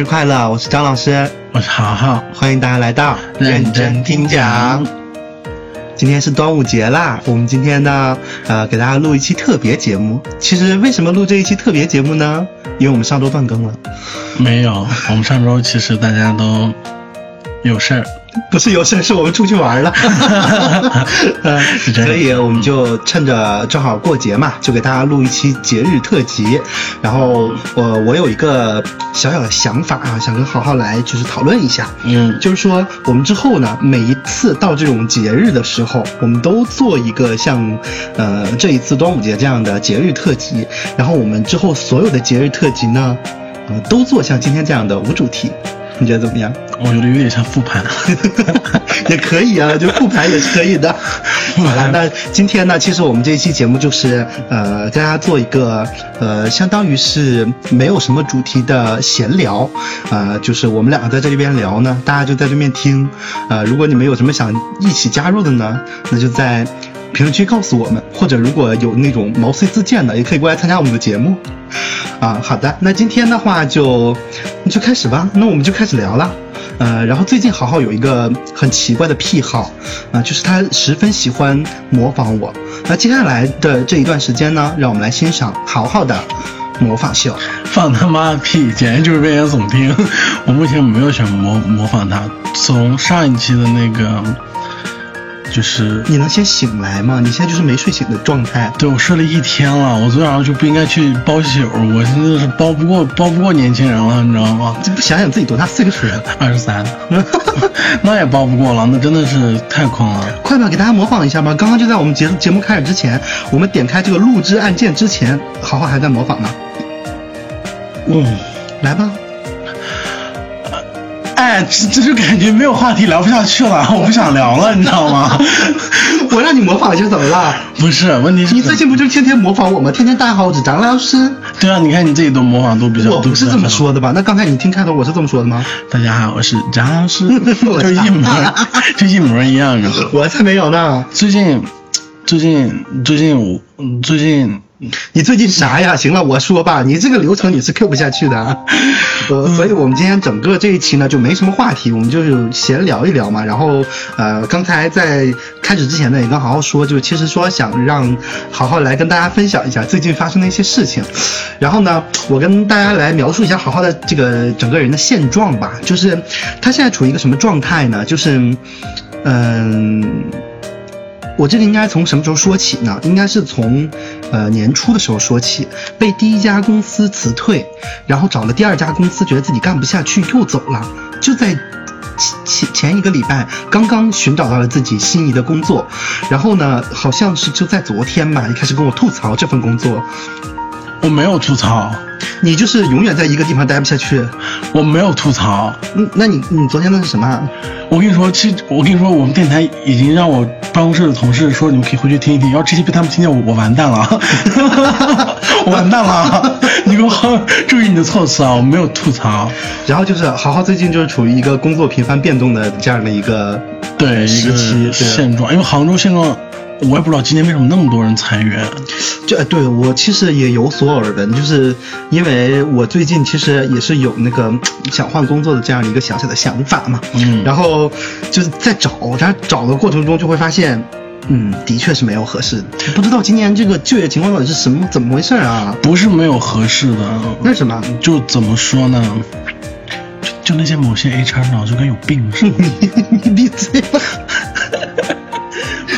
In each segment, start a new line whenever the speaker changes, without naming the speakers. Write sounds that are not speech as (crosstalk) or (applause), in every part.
节日快乐！我是张老师，
我是豪豪，
欢迎大家来到
认真听讲。
今天是端午节啦，我们今天呢，呃，给大家录一期特别节目。其实为什么录这一期特别节目呢？因为我们上周断更了。
没有，我们上周其实大家都有事儿。
不是有事儿，是我们出去玩了。(laughs) 所以我们就趁着正好过节嘛，就给大家录一期节日特辑。然后我我有一个小小的想法啊，想跟豪豪来就是讨论一下。
嗯，
就是说我们之后呢，每一次到这种节日的时候，我们都做一个像呃这一次端午节这样的节日特辑。然后我们之后所有的节日特辑呢，呃，都做像今天这样的无主题。你觉得怎么样？
我觉得有点像复盘，(laughs)
也可以啊，就复盘也是可以的。(laughs) 好了，那今天呢，其实我们这一期节目就是呃，大家做一个呃，相当于是没有什么主题的闲聊，呃，就是我们两个在这边聊呢，大家就在对面听。呃，如果你们有什么想一起加入的呢，那就在评论区告诉我们，或者如果有那种毛遂自荐的，也可以过来参加我们的节目。啊，好的，那今天的话就就开始吧，那我们就开始聊了。呃，然后最近豪豪有一个很奇怪的癖好，啊，就是他十分喜欢模仿我。那接下来的这一段时间呢，让我们来欣赏豪豪的模仿秀。
放他妈屁，简直就是危言耸听。我目前没有想模模仿他，从上一期的那个。就是
你能先醒来吗？你现在就是没睡醒的状态。
对，我睡了一天了，我昨天晚上就不应该去包宿，我现在是包不过，包不过年轻人了，你知道吗？
这不想想自己多大岁数了？
二十三，(laughs) 那也包不过了，那真的是太困了。
快吧，给大家模仿一下吧。刚刚就在我们节节目开始之前，我们点开这个录制按键之前，豪豪还在模仿呢。
嗯，
来吧。
哎，这这就感觉没有话题聊不下去了，我不想聊了，你知道吗？(laughs)
我让你模仿一下怎么了？
不是，问题是
你最近不就天天模仿我吗？天天大家好，我是张老师。
对啊，你看你自己都模仿都比较。
我不是这么说的吧？那刚才你听开头我是这么说的吗？
大家好，我是张老师，(laughs) 就一模，就一模一样的。
我才没有呢。
最近，最近，最近我，最近。(laughs)
你最近啥呀？(laughs) 行了，我说吧，你这个流程你是 Q 不下去的，呃，(laughs) 所以我们今天整个这一期呢就没什么话题，我们就是闲聊一聊嘛。然后，呃，刚才在开始之前呢也跟豪豪说，就其实说想让豪豪来跟大家分享一下最近发生的一些事情。然后呢，我跟大家来描述一下豪豪的这个整个人的现状吧，就是他现在处于一个什么状态呢？就是，嗯。我这个应该从什么时候说起呢？应该是从，呃年初的时候说起，被第一家公司辞退，然后找了第二家公司，觉得自己干不下去，又走了。就在前前前一个礼拜，刚刚寻找到了自己心仪的工作，然后呢，好像是就在昨天吧，一开始跟我吐槽这份工作。
我没有吐槽，
你就是永远在一个地方待不下去。
我没有吐槽，
嗯，那你你昨天那是什么？
我跟你说，其实我跟你说，我们电台已经让我办公室的同事说，你们可以回去听一听。要这期被他们听见，我我完蛋了，(laughs) 我完蛋了。你给我好注意你的措辞啊！我没有吐槽。
然后就是豪豪最近就是处于一个工作频繁变动的这样的一个
对
时期
现状，因为杭州现状。我也不知道今年为什么那么多人裁员，
这对我其实也有所耳闻，就是因为我最近其实也是有那个想换工作的这样一个小小的想法嘛，
嗯，
然后就是在找，但找的过程中就会发现，嗯，的确是没有合适的，不知道今年这个就业情况到底是什么怎么回事啊？
不是没有合适的，
那什么？
就怎么说呢？就那些某些 HR 脑就跟有病似的，(laughs)
你闭嘴吧。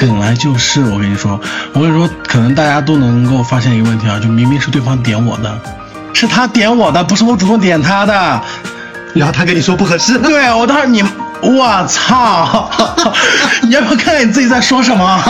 本来就是，我跟你说，我跟你说，可能大家都能够发现一个问题啊，就明明是对方点我的，是他点我的，不是我主动点他的，
然后他跟你说不合适，
对我当时你，我操，(laughs) 你要不要看看你自己在说什么？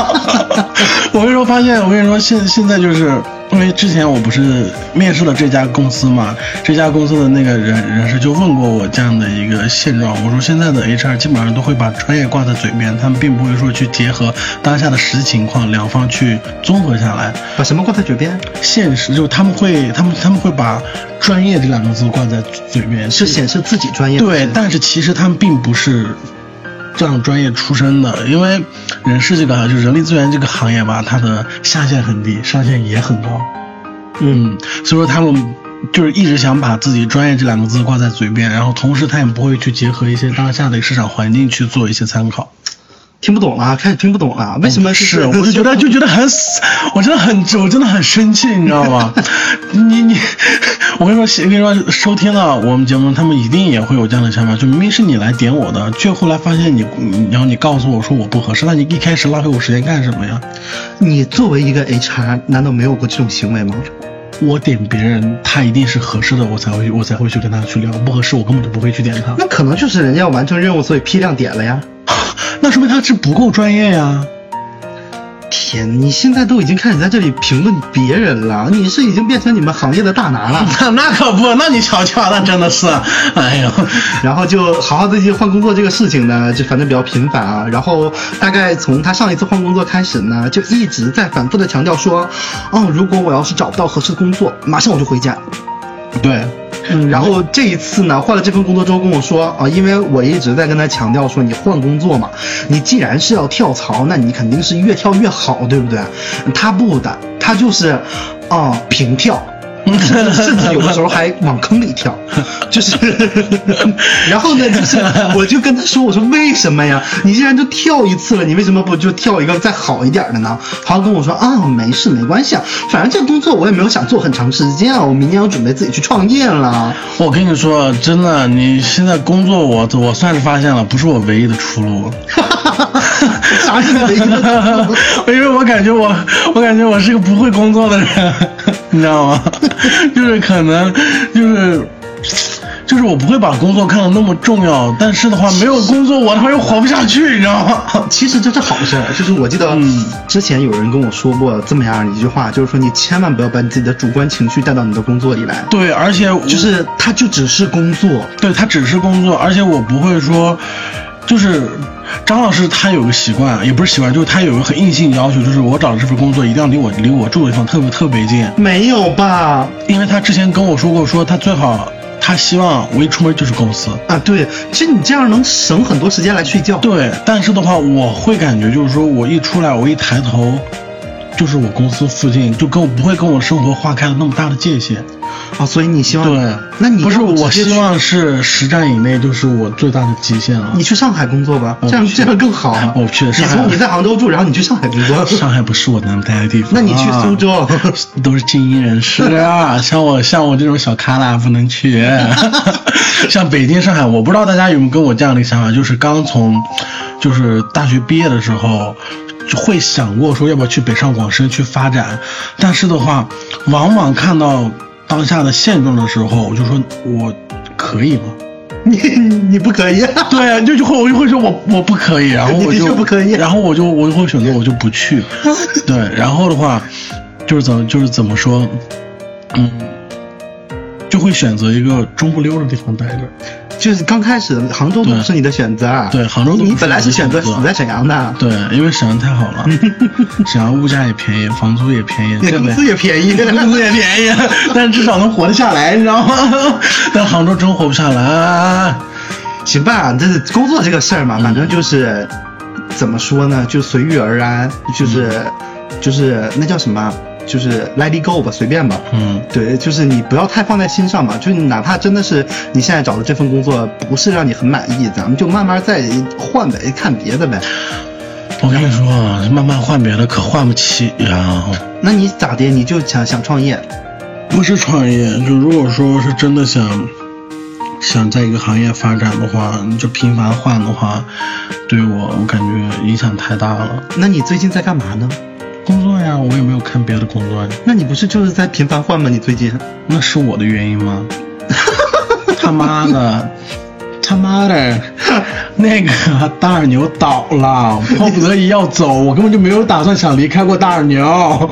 (laughs) 我跟你说，发现，我跟你说，现现在就是。因为之前我不是面试了这家公司嘛，这家公司的那个人人事就问过我这样的一个现状，我说现在的 HR 基本上都会把专业挂在嘴边，他们并不会说去结合当下的实际情况，两方去综合下来。
把什么挂在嘴边？
现实就他们会，他们他们会把专业这两个字挂在嘴边，
是显示自己专业。
对，但是其实他们并不是。这样专业出身的，因为人事这个就人力资源这个行业吧，它的下限很低，上限也很高。嗯，所以说他们就是一直想把自己专业这两个字挂在嘴边，然后同时他也不会去结合一些当下的市场环境去做一些参考。
听不懂了，开始听不懂了，为什么
是？我就觉得就觉得很，我真的很我真的很生气，你知道吗？(laughs) 你你，我跟你说，我跟你说，收听了我们节目，他们一定也会有这样的想法，就明明是你来点我的，却后来发现你，然后你告诉我说我不合适，那你一开始浪费我时间干什么呀？
你作为一个 HR，难道没有过这种行为吗？
我点别人，他一定是合适的，我才会我才会去跟他去聊，不合适我根本就不会去点他。
那可能就是人家要完成任务，所以批量点了呀。(laughs)
那说明他是不够专业呀！
天，你现在都已经开始在这里评论别人了，你是已经变成你们行业的大拿了。
那 (laughs) 那可不，那你瞧瞧，那真的是，哎呦，
然后就好好的去换工作这个事情呢，就反正比较频繁啊。然后大概从他上一次换工作开始呢，就一直在反复的强调说，哦，如果我要是找不到合适的工作，马上我就回家。
对。
嗯，然后这一次呢，换了这份工作之后跟我说啊，因为我一直在跟他强调说，你换工作嘛，你既然是要跳槽，那你肯定是越跳越好，对不对？他不的，他就是，啊，平跳。(laughs) 甚至有的时候还往坑里跳，就是，(laughs) 然后呢，就是我就跟他说，我说为什么呀？你既然都跳一次了，你为什么不就跳一个再好一点的呢？他跟我说啊，没事没关系啊，反正这工作我也没有想做很长时间啊，我明年要准备自己去创业了。
我跟你说，真的，你现在工作我我算是发现了，不是我唯一的出路。(laughs) (laughs)
啥是唯一的出路？
因为我感觉我我感觉我是个不会工作的人，(laughs) 你知道吗？(laughs) 就是可能，就是，就是我不会把工作看得那么重要，但是的话，没有工作我他妈又活不下去，你知道吗？
其实这是好事，就是我记得之前有人跟我说过这么样一句话，就是说你千万不要把你自己的主观情绪带到你的工作里来。
对，而且
就是它就只是工作，
对，它只是工作，而且我不会说，就是。张老师他有个习惯，也不是习惯，就是他有个很硬性要求，就是我找的这份工作一定要离我离我住的地方特别特别近。
没有吧？
因为他之前跟我说过，说他最好他希望我一出门就是公司
啊。对，其实你这样能省很多时间来睡觉。
对，但是的话，我会感觉就是说我一出来，我一抬头。就是我公司附近，就跟我不会跟我生活划开了那么大的界限，
啊，所以你希望
对？
那你
不是我希望是实战以内就是我最大的极限了。
你去上海工作吧，这样这样更好。
我去
上海，你在杭州住，然后你去上海工作。
上海不是我能待的地方。(laughs)
那你去苏州，(laughs)
都是精英人士啊，(laughs) 像我像我这种小咖啦不能去。像北京、上海，我不知道大家有没有跟我这样的想法，就是刚从就是大学毕业的时候。会想过说要不要去北上广深去发展，但是的话，往往看到当下的现状的时候，我就说我可以吗？(laughs)
你你不可以？
对，就就会我就会说我我不可以，然后我 (laughs) 就
不可以，
然后我就我就会选择我就不去。(laughs) 对，然后的话就是怎么就是怎么说，嗯，就会选择一个中不溜的地方待着。
就是刚开始杭州不是你的选择啊，
对，杭州
你本来是选择。死在沈阳的，
对，因为沈阳太好了，(laughs) 沈阳物价也便宜，房租也便宜，
工资也便宜，
工资也便宜，(laughs) 但是至少能活得下来，你知道吗？但杭州真活不下来。
行吧，这是工作这个事儿嘛，反正就是怎么说呢，就随遇而安，就是就是那叫什么？就是 let it go 吧，随便吧。
嗯，
对，就是你不要太放在心上嘛。就哪怕真的是你现在找的这份工作不是让你很满意，咱们就慢慢再换呗，看别的呗。
我跟你说，慢慢换别的可换不起呀。
那你咋的？你就想想创业？
不是创业，就如果说是真的想想在一个行业发展的话，你就频繁换的话，对我我感觉影响太大了。
那你最近在干嘛呢？
工作呀，我也没有看别的工作呀。
那你不是就是在频繁换吗？你最近？
那是我的原因吗？(laughs) 他妈的，他妈的，那个大耳牛倒了，迫不得已要走，我根本就没有打算想离开过大耳牛。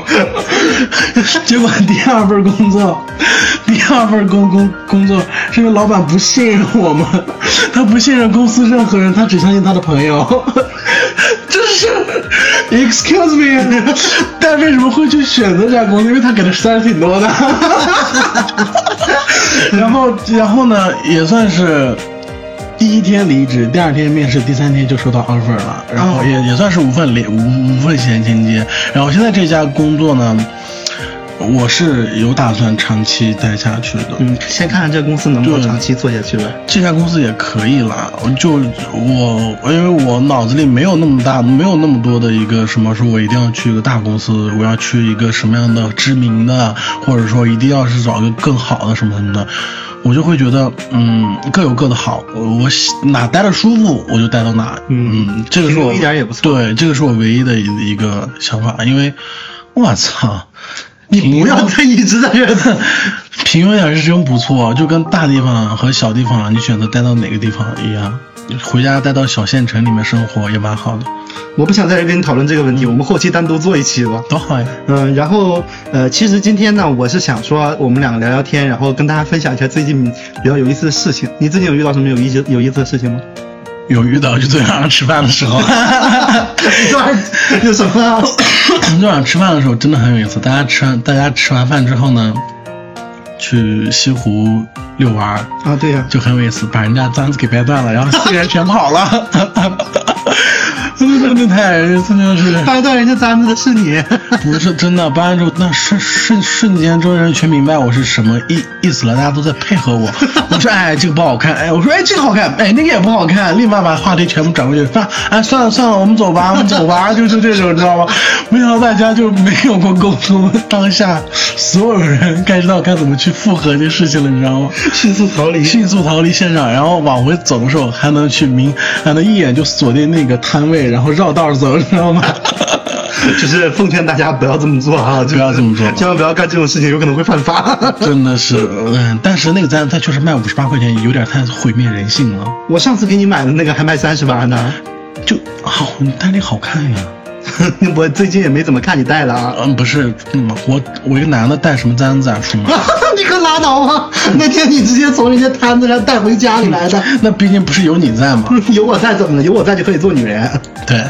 (laughs) 结果第二份工作，第二份工工工作是因为老板不信任我们，他不信任公司任何人，他只相信他的朋友。(laughs) 这是，excuse me，(laughs) 但为什么会去选择这家公司？因为他给的实在是挺多的。(laughs) 然后，然后呢，也算是第一天离职，第二天面试，第三天就收到 offer 了。然后也也算是无缝连五五份衔衔接。然后现在这家工作呢，我是有打算长期待下去的。
嗯，先看看这个公司能不能长期做下去呗。
这家公司也可以啦，我就我因为我脑子里没有那么大，没有那么多的一个什么说我一定要去一个大公司，我要去一个什么样的知名的，或者说一定要是找一个更好的什么什么的，我就会觉得嗯各有各的好，我我喜哪待着舒服我就待到哪，
嗯
嗯，这个是我
一点也不错
对，这个是我唯一的一一个想法，因为我操。
你不要再一直在这儿。
平庸点是真不错，就跟大地方和小地方，你选择待到哪个地方一样。回家待到小县城里面生活也蛮好的，
我不想在这跟你讨论这个问题，我们后期单独做一期吧。
多好呀！
嗯，然后呃，其实今天呢，我是想说我们两个聊聊天，然后跟大家分享一下最近比较有意思的事情。你最近有遇到什么有意思有意思的事情吗？
有遇到就昨天晚上吃饭的时候，
你这玩意儿有什么啊？
昨天晚上吃饭的时候真的很有意思。大家吃完大家吃完饭之后呢，去西湖遛弯儿，
啊，对呀、
就很有意思，把人家簪子给掰断了，然后四个人全跑了。真的太真的是。
掰断人家簪子的是你。(laughs)
不是真的，掰完之后那瞬瞬瞬间，周围人全明白我是什么意意思了，大家都在配合我。(laughs) 我说哎，这个不好看，哎，我说哎，这个好看，哎，那个也不好看，立马把话题全部转过去，算哎算了算了，我们走吧，我们走吧，就是这种，你知道吗？没想到大家就没有过沟通，当下所有人该知道该怎么去复合这事情了，你知道吗？
迅速逃离。
迅速逃离现场，然后往回走的时候还能去明，还能一眼就锁定那个摊位，然后绕道走，你知道吗？(laughs)
就是奉劝大家不要这么做啊！(laughs)
不要这么做
千万不要干这种事情，有可能会犯法。(laughs)
真的是，嗯，但是那个簪它确实卖五十八块钱，有点太毁灭人性了。
我上次给你买的那个还卖三十八呢，
就好，你戴那个好看呀。
我最近也没怎么看你戴了啊。
嗯，不是，嗯，我我一个男的戴什么簪子啊，叔吗？
你可拉倒吧！(laughs) 那天你直接从人家摊子上带回家里来的，(laughs)
那毕竟不是有你在吗？
有我在怎么了？有我在就可以做女人。(laughs)
对，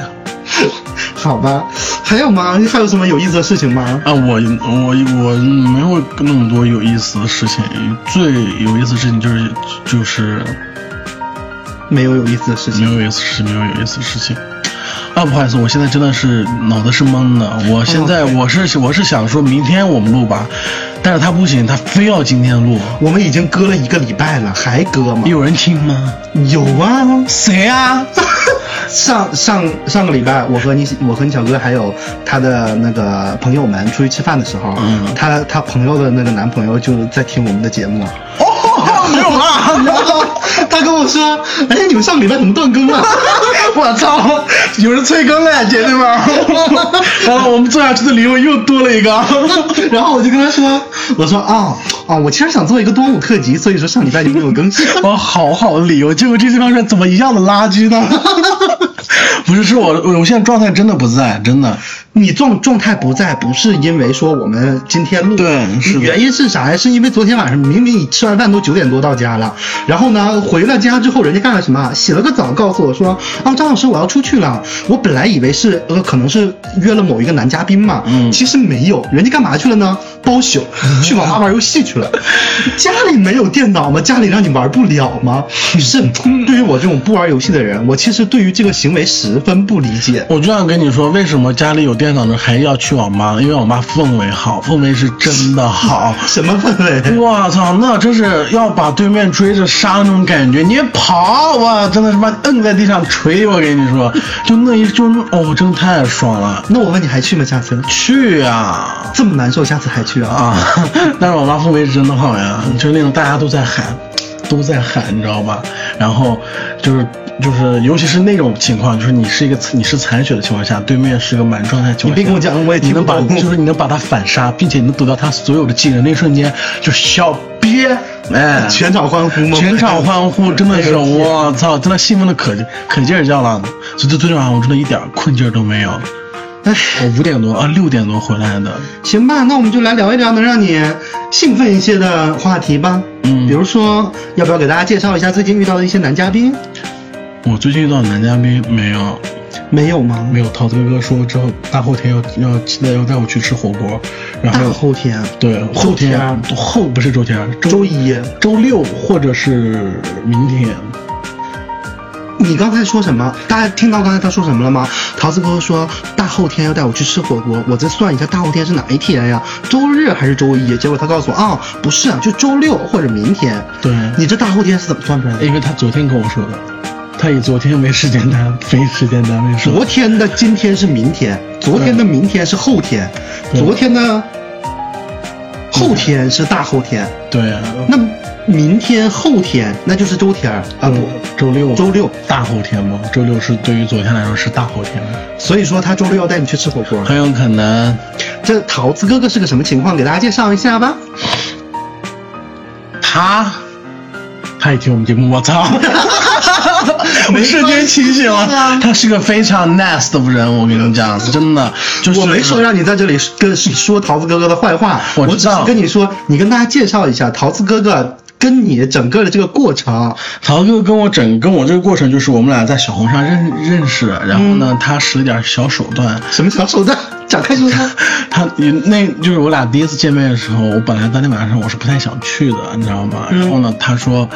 好吧，还有吗？还有什么有意思的事情吗？
啊，我我我没有那么多有意思的事情，最有意思的事情就是就是
没有有意思的事
没
情。
有有意思事情，没有有意思的事情。啊，不好意思，我现在真的是脑子是懵的。我现在我是我是想说明天我们录吧，但是他不行，他非要今天录。
我们已经搁了一个礼拜了，还搁吗？
有人听吗？
有啊，
谁啊？(laughs)
上上上个礼拜，我和你我和你小哥还有他的那个朋友们出去吃饭的时候，
嗯
他他朋友的那个男朋友就在听我们的节目，
哦，有啊！
然 (laughs) 后他跟我说：“哎，你们上个礼拜怎么断更了？” (laughs)
我操，有人催更了，姐妹们！(laughs) 然后，我们做下去的理由又多了一个。
然后我就跟他说：“我说啊啊，我其实想做一个端午特辑，所以说上礼拜就没有更新。
我好好的理由，结果这地方说怎么一样的垃圾呢？不是，是我我现在状态真的不在，真的。
你状状态不在，不是因为说我们今天录，
对是
原因是啥呀？是因为昨天晚上明明你吃完饭都九点多到家了，然后呢回了家之后，人家干了什么？洗了个澡，告诉我说啊，张老师我要出去了。我本来以为是呃可能是约了某一个男嘉宾嘛，
嗯
其实没有，人家干嘛去了呢？包宿，(laughs) 去网吧玩游戏去了。家里没有电脑吗？家里让你玩不了吗？是对于我这种不玩游戏的人，我其实对于这个行为十分不理解。
我就想跟你说，为什么家里有电脑呢还要去网吧？因为网吧氛围好，氛围是真的好。(laughs)
什么氛围？
我操，那真是要把对面追着杀那种感觉。你跑，哇，真的是把摁在地上捶。我跟你说，就那一就哦，真的太爽了。
那我问你还去吗？下次
去啊、
这么难受，下次还去啊？
啊！(laughs) 但是网吧氛围是真的好呀，就是那种大家都在喊，都在喊，你知道吧？然后就是就是，尤其是那种情况，就是你是一个你是残血的情况下，对面是个满状态情况下，
你别跟我讲我也听
你能把就是你能把他反杀，并且你能躲掉他所有的技能，那一瞬间就小憋，哎，
全场欢呼吗？
全场欢呼，真的是 (laughs) 我操，真的兴奋的可可劲儿叫了，所以昨天晚上我真的一点困劲儿都没有。
哎，
我五点多啊六点多回来的，
行吧，那我们就来聊一聊能让你兴奋一些的话题吧。
嗯
比如说，要不要给大家介绍一下最近遇到的一些男嘉宾？
我最近遇到的男嘉宾没有。
没有吗？
没有，桃子哥哥说之后大后天要要期待要带我去吃火锅，然
大
后
后天，
对后天
周
后不是周天，
周一，
周六或者是明天，
你刚才说什么？大家听到刚才他说什么了吗？桃子哥哥说大后天要带我去吃火锅，我再算一下大后天是哪一天呀？周日还是周一？结果他告诉我啊、不是啊，就周六或者明天。
对
你这大后天是怎么算出来的？
因为他昨天跟我说的，他以昨天为时间单非时间单位说。
昨天的今天是明天，昨天的明天是后天，昨天的后天是大后天，
对啊，
那明天后天那就是周天儿啊不，
周六
周六。
大后天吗？周六是对于昨天来说是大后天，
所以说他周六要带你去吃火锅。
很有可能
这桃子哥哥是个什么情况？给大家介绍一下吧。
他他也听我们节目，我操！(laughs) 我瞬间清醒了，他是个非常 nice 的人，我跟你讲，真的，就是
我没说让你在这里跟说桃子哥哥的坏话，我只
我知道
是跟你说，你跟大家介绍一下桃子哥哥跟你整个的这个过程。
曹哥跟我整跟我这个过程就是我们俩在小红上认认识，然后呢，他使了点小手段。
什么小手段？展开说 (laughs) 他。
他那就是我俩第一次见面的时候，我本来当天晚上我是不太想去的，你知道吗？
嗯
然后呢，他说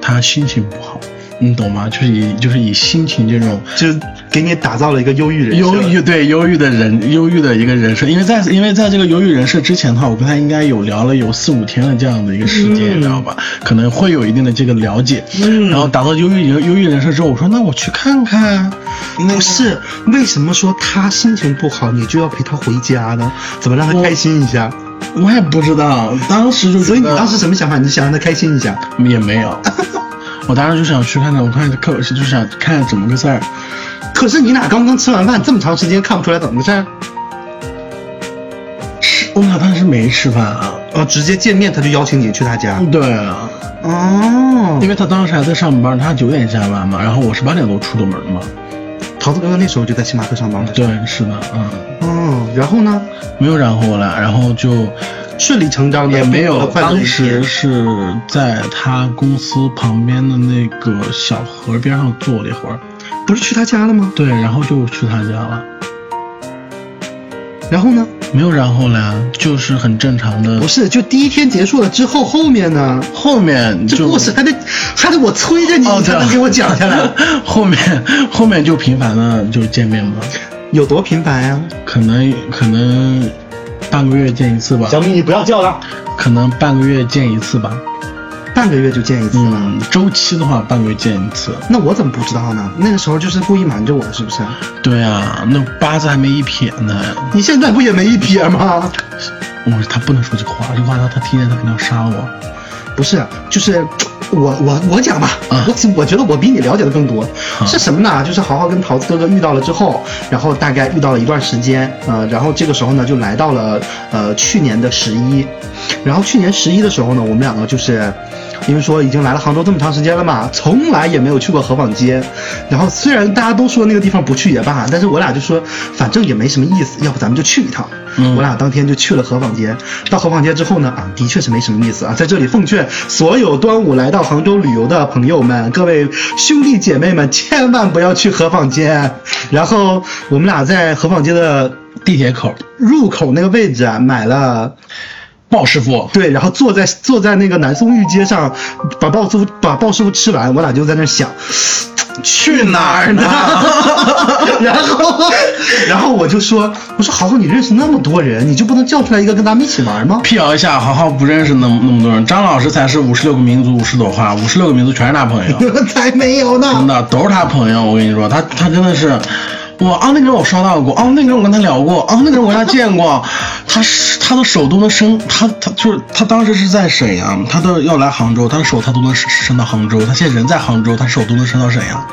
他心情不好，你懂吗？就是以就是以心情这种
就给你打造了一个忧郁人设
忧郁对忧郁的人忧郁的一个人设，因为在因为在这个忧郁人设之前的话，我跟他应该有聊了有四五天的这样的一个时间，
嗯
你知道吧？可能会有一定的这个了解。
嗯
然后打造忧郁人忧郁人设之后，我说那我去看看。那
不是，为什么说他心情不好，你就要陪他回家呢？怎么让他开心一下？
我也不知道，当时就
所以你当时什么想法？你想让他开心一下？
也没有，我当时就想去看看，我看看就想看看怎么个事儿。
可是你俩刚刚吃完饭，这么长时间看不出来怎么个事儿？
吃，我俩当时没吃饭啊。
哦，直接见面他就邀请你去他家。
对啊，
哦
因为他当时还在上班，他九点下班嘛，然后我是八点多出的门嘛。
桃子哥哥那时候就在星巴克上班了。
对，是的，嗯，
哦，然后呢，
没有然后了，然后就
顺理成章的
也没有，当时。是在他公司旁边的那个小河边上坐了一会儿，
不是去他家了吗？
对，然后就去他家了，
然后呢？
没有然后了呀，就是很正常的
不。是，就第一天结束了之后，后面呢？
后面
这故事还得还得我催着你，
哦，
你才能给我讲下来。(laughs)
后面后面就频繁的就见面嘛，
有多频繁呀？
可能可能半个月见一次吧，小
米，你不要叫了。
可能半个月见一次吧。
半个月就见一次了。
嗯，周期的话半个月见一次。
那我怎么不知道呢？那个时候就是故意瞒着我，是不是？
对啊，那八字还没一撇呢。
你现在不也没一撇吗？
我他不能说这个话，这个话他他听见他肯定要杀我。
不是，就是我我我讲吧，
啊
我我觉得我比你了解的更多。
好
是什么呢？就是豪豪跟桃子哥哥遇到了之后，然后大概遇到了一段时间，呃，然后这个时候呢就来到了呃去年的十一，然后去年十一的时候呢，我们两个就是。因为说已经来了杭州这么长时间了嘛，从来也没有去过河坊街。然后虽然大家都说那个地方不去也罢，但是我俩就说反正也没什么意思，要不咱们就去一趟。
嗯
我俩当天就去了河坊街。到河坊街之后呢，啊，的确是没什么意思啊。在这里奉劝所有端午来到杭州旅游的朋友们，各位兄弟姐妹们，千万不要去河坊街。然后我们俩在河坊街的
地铁口，
入口那个位置啊，买了。
鲍师傅，
对，然后坐在坐在那个南宋御街上，把鲍师傅把鲍师傅吃完，我俩就在那想，去哪儿呢？(laughs) 然后，然后我就说，我说豪豪，你认识那么多人，你就不能叫出来一个跟咱们一起玩吗？
辟谣一下，豪豪不认识那么那么多人，张老师才是五十六个民族五十朵花，五十六个民族全是他朋友，(laughs)
才没有呢真。
的都是他朋友。我跟你说，他他真的是，我啊那个人我刷到过，啊那个人我跟他聊过，啊那个人我跟他见过，他是他的手都能伸，他他就是他当时是在沈阳，他都要来杭州，他的手他都能伸伸到杭州，他现在人在杭州，他手都能伸到沈阳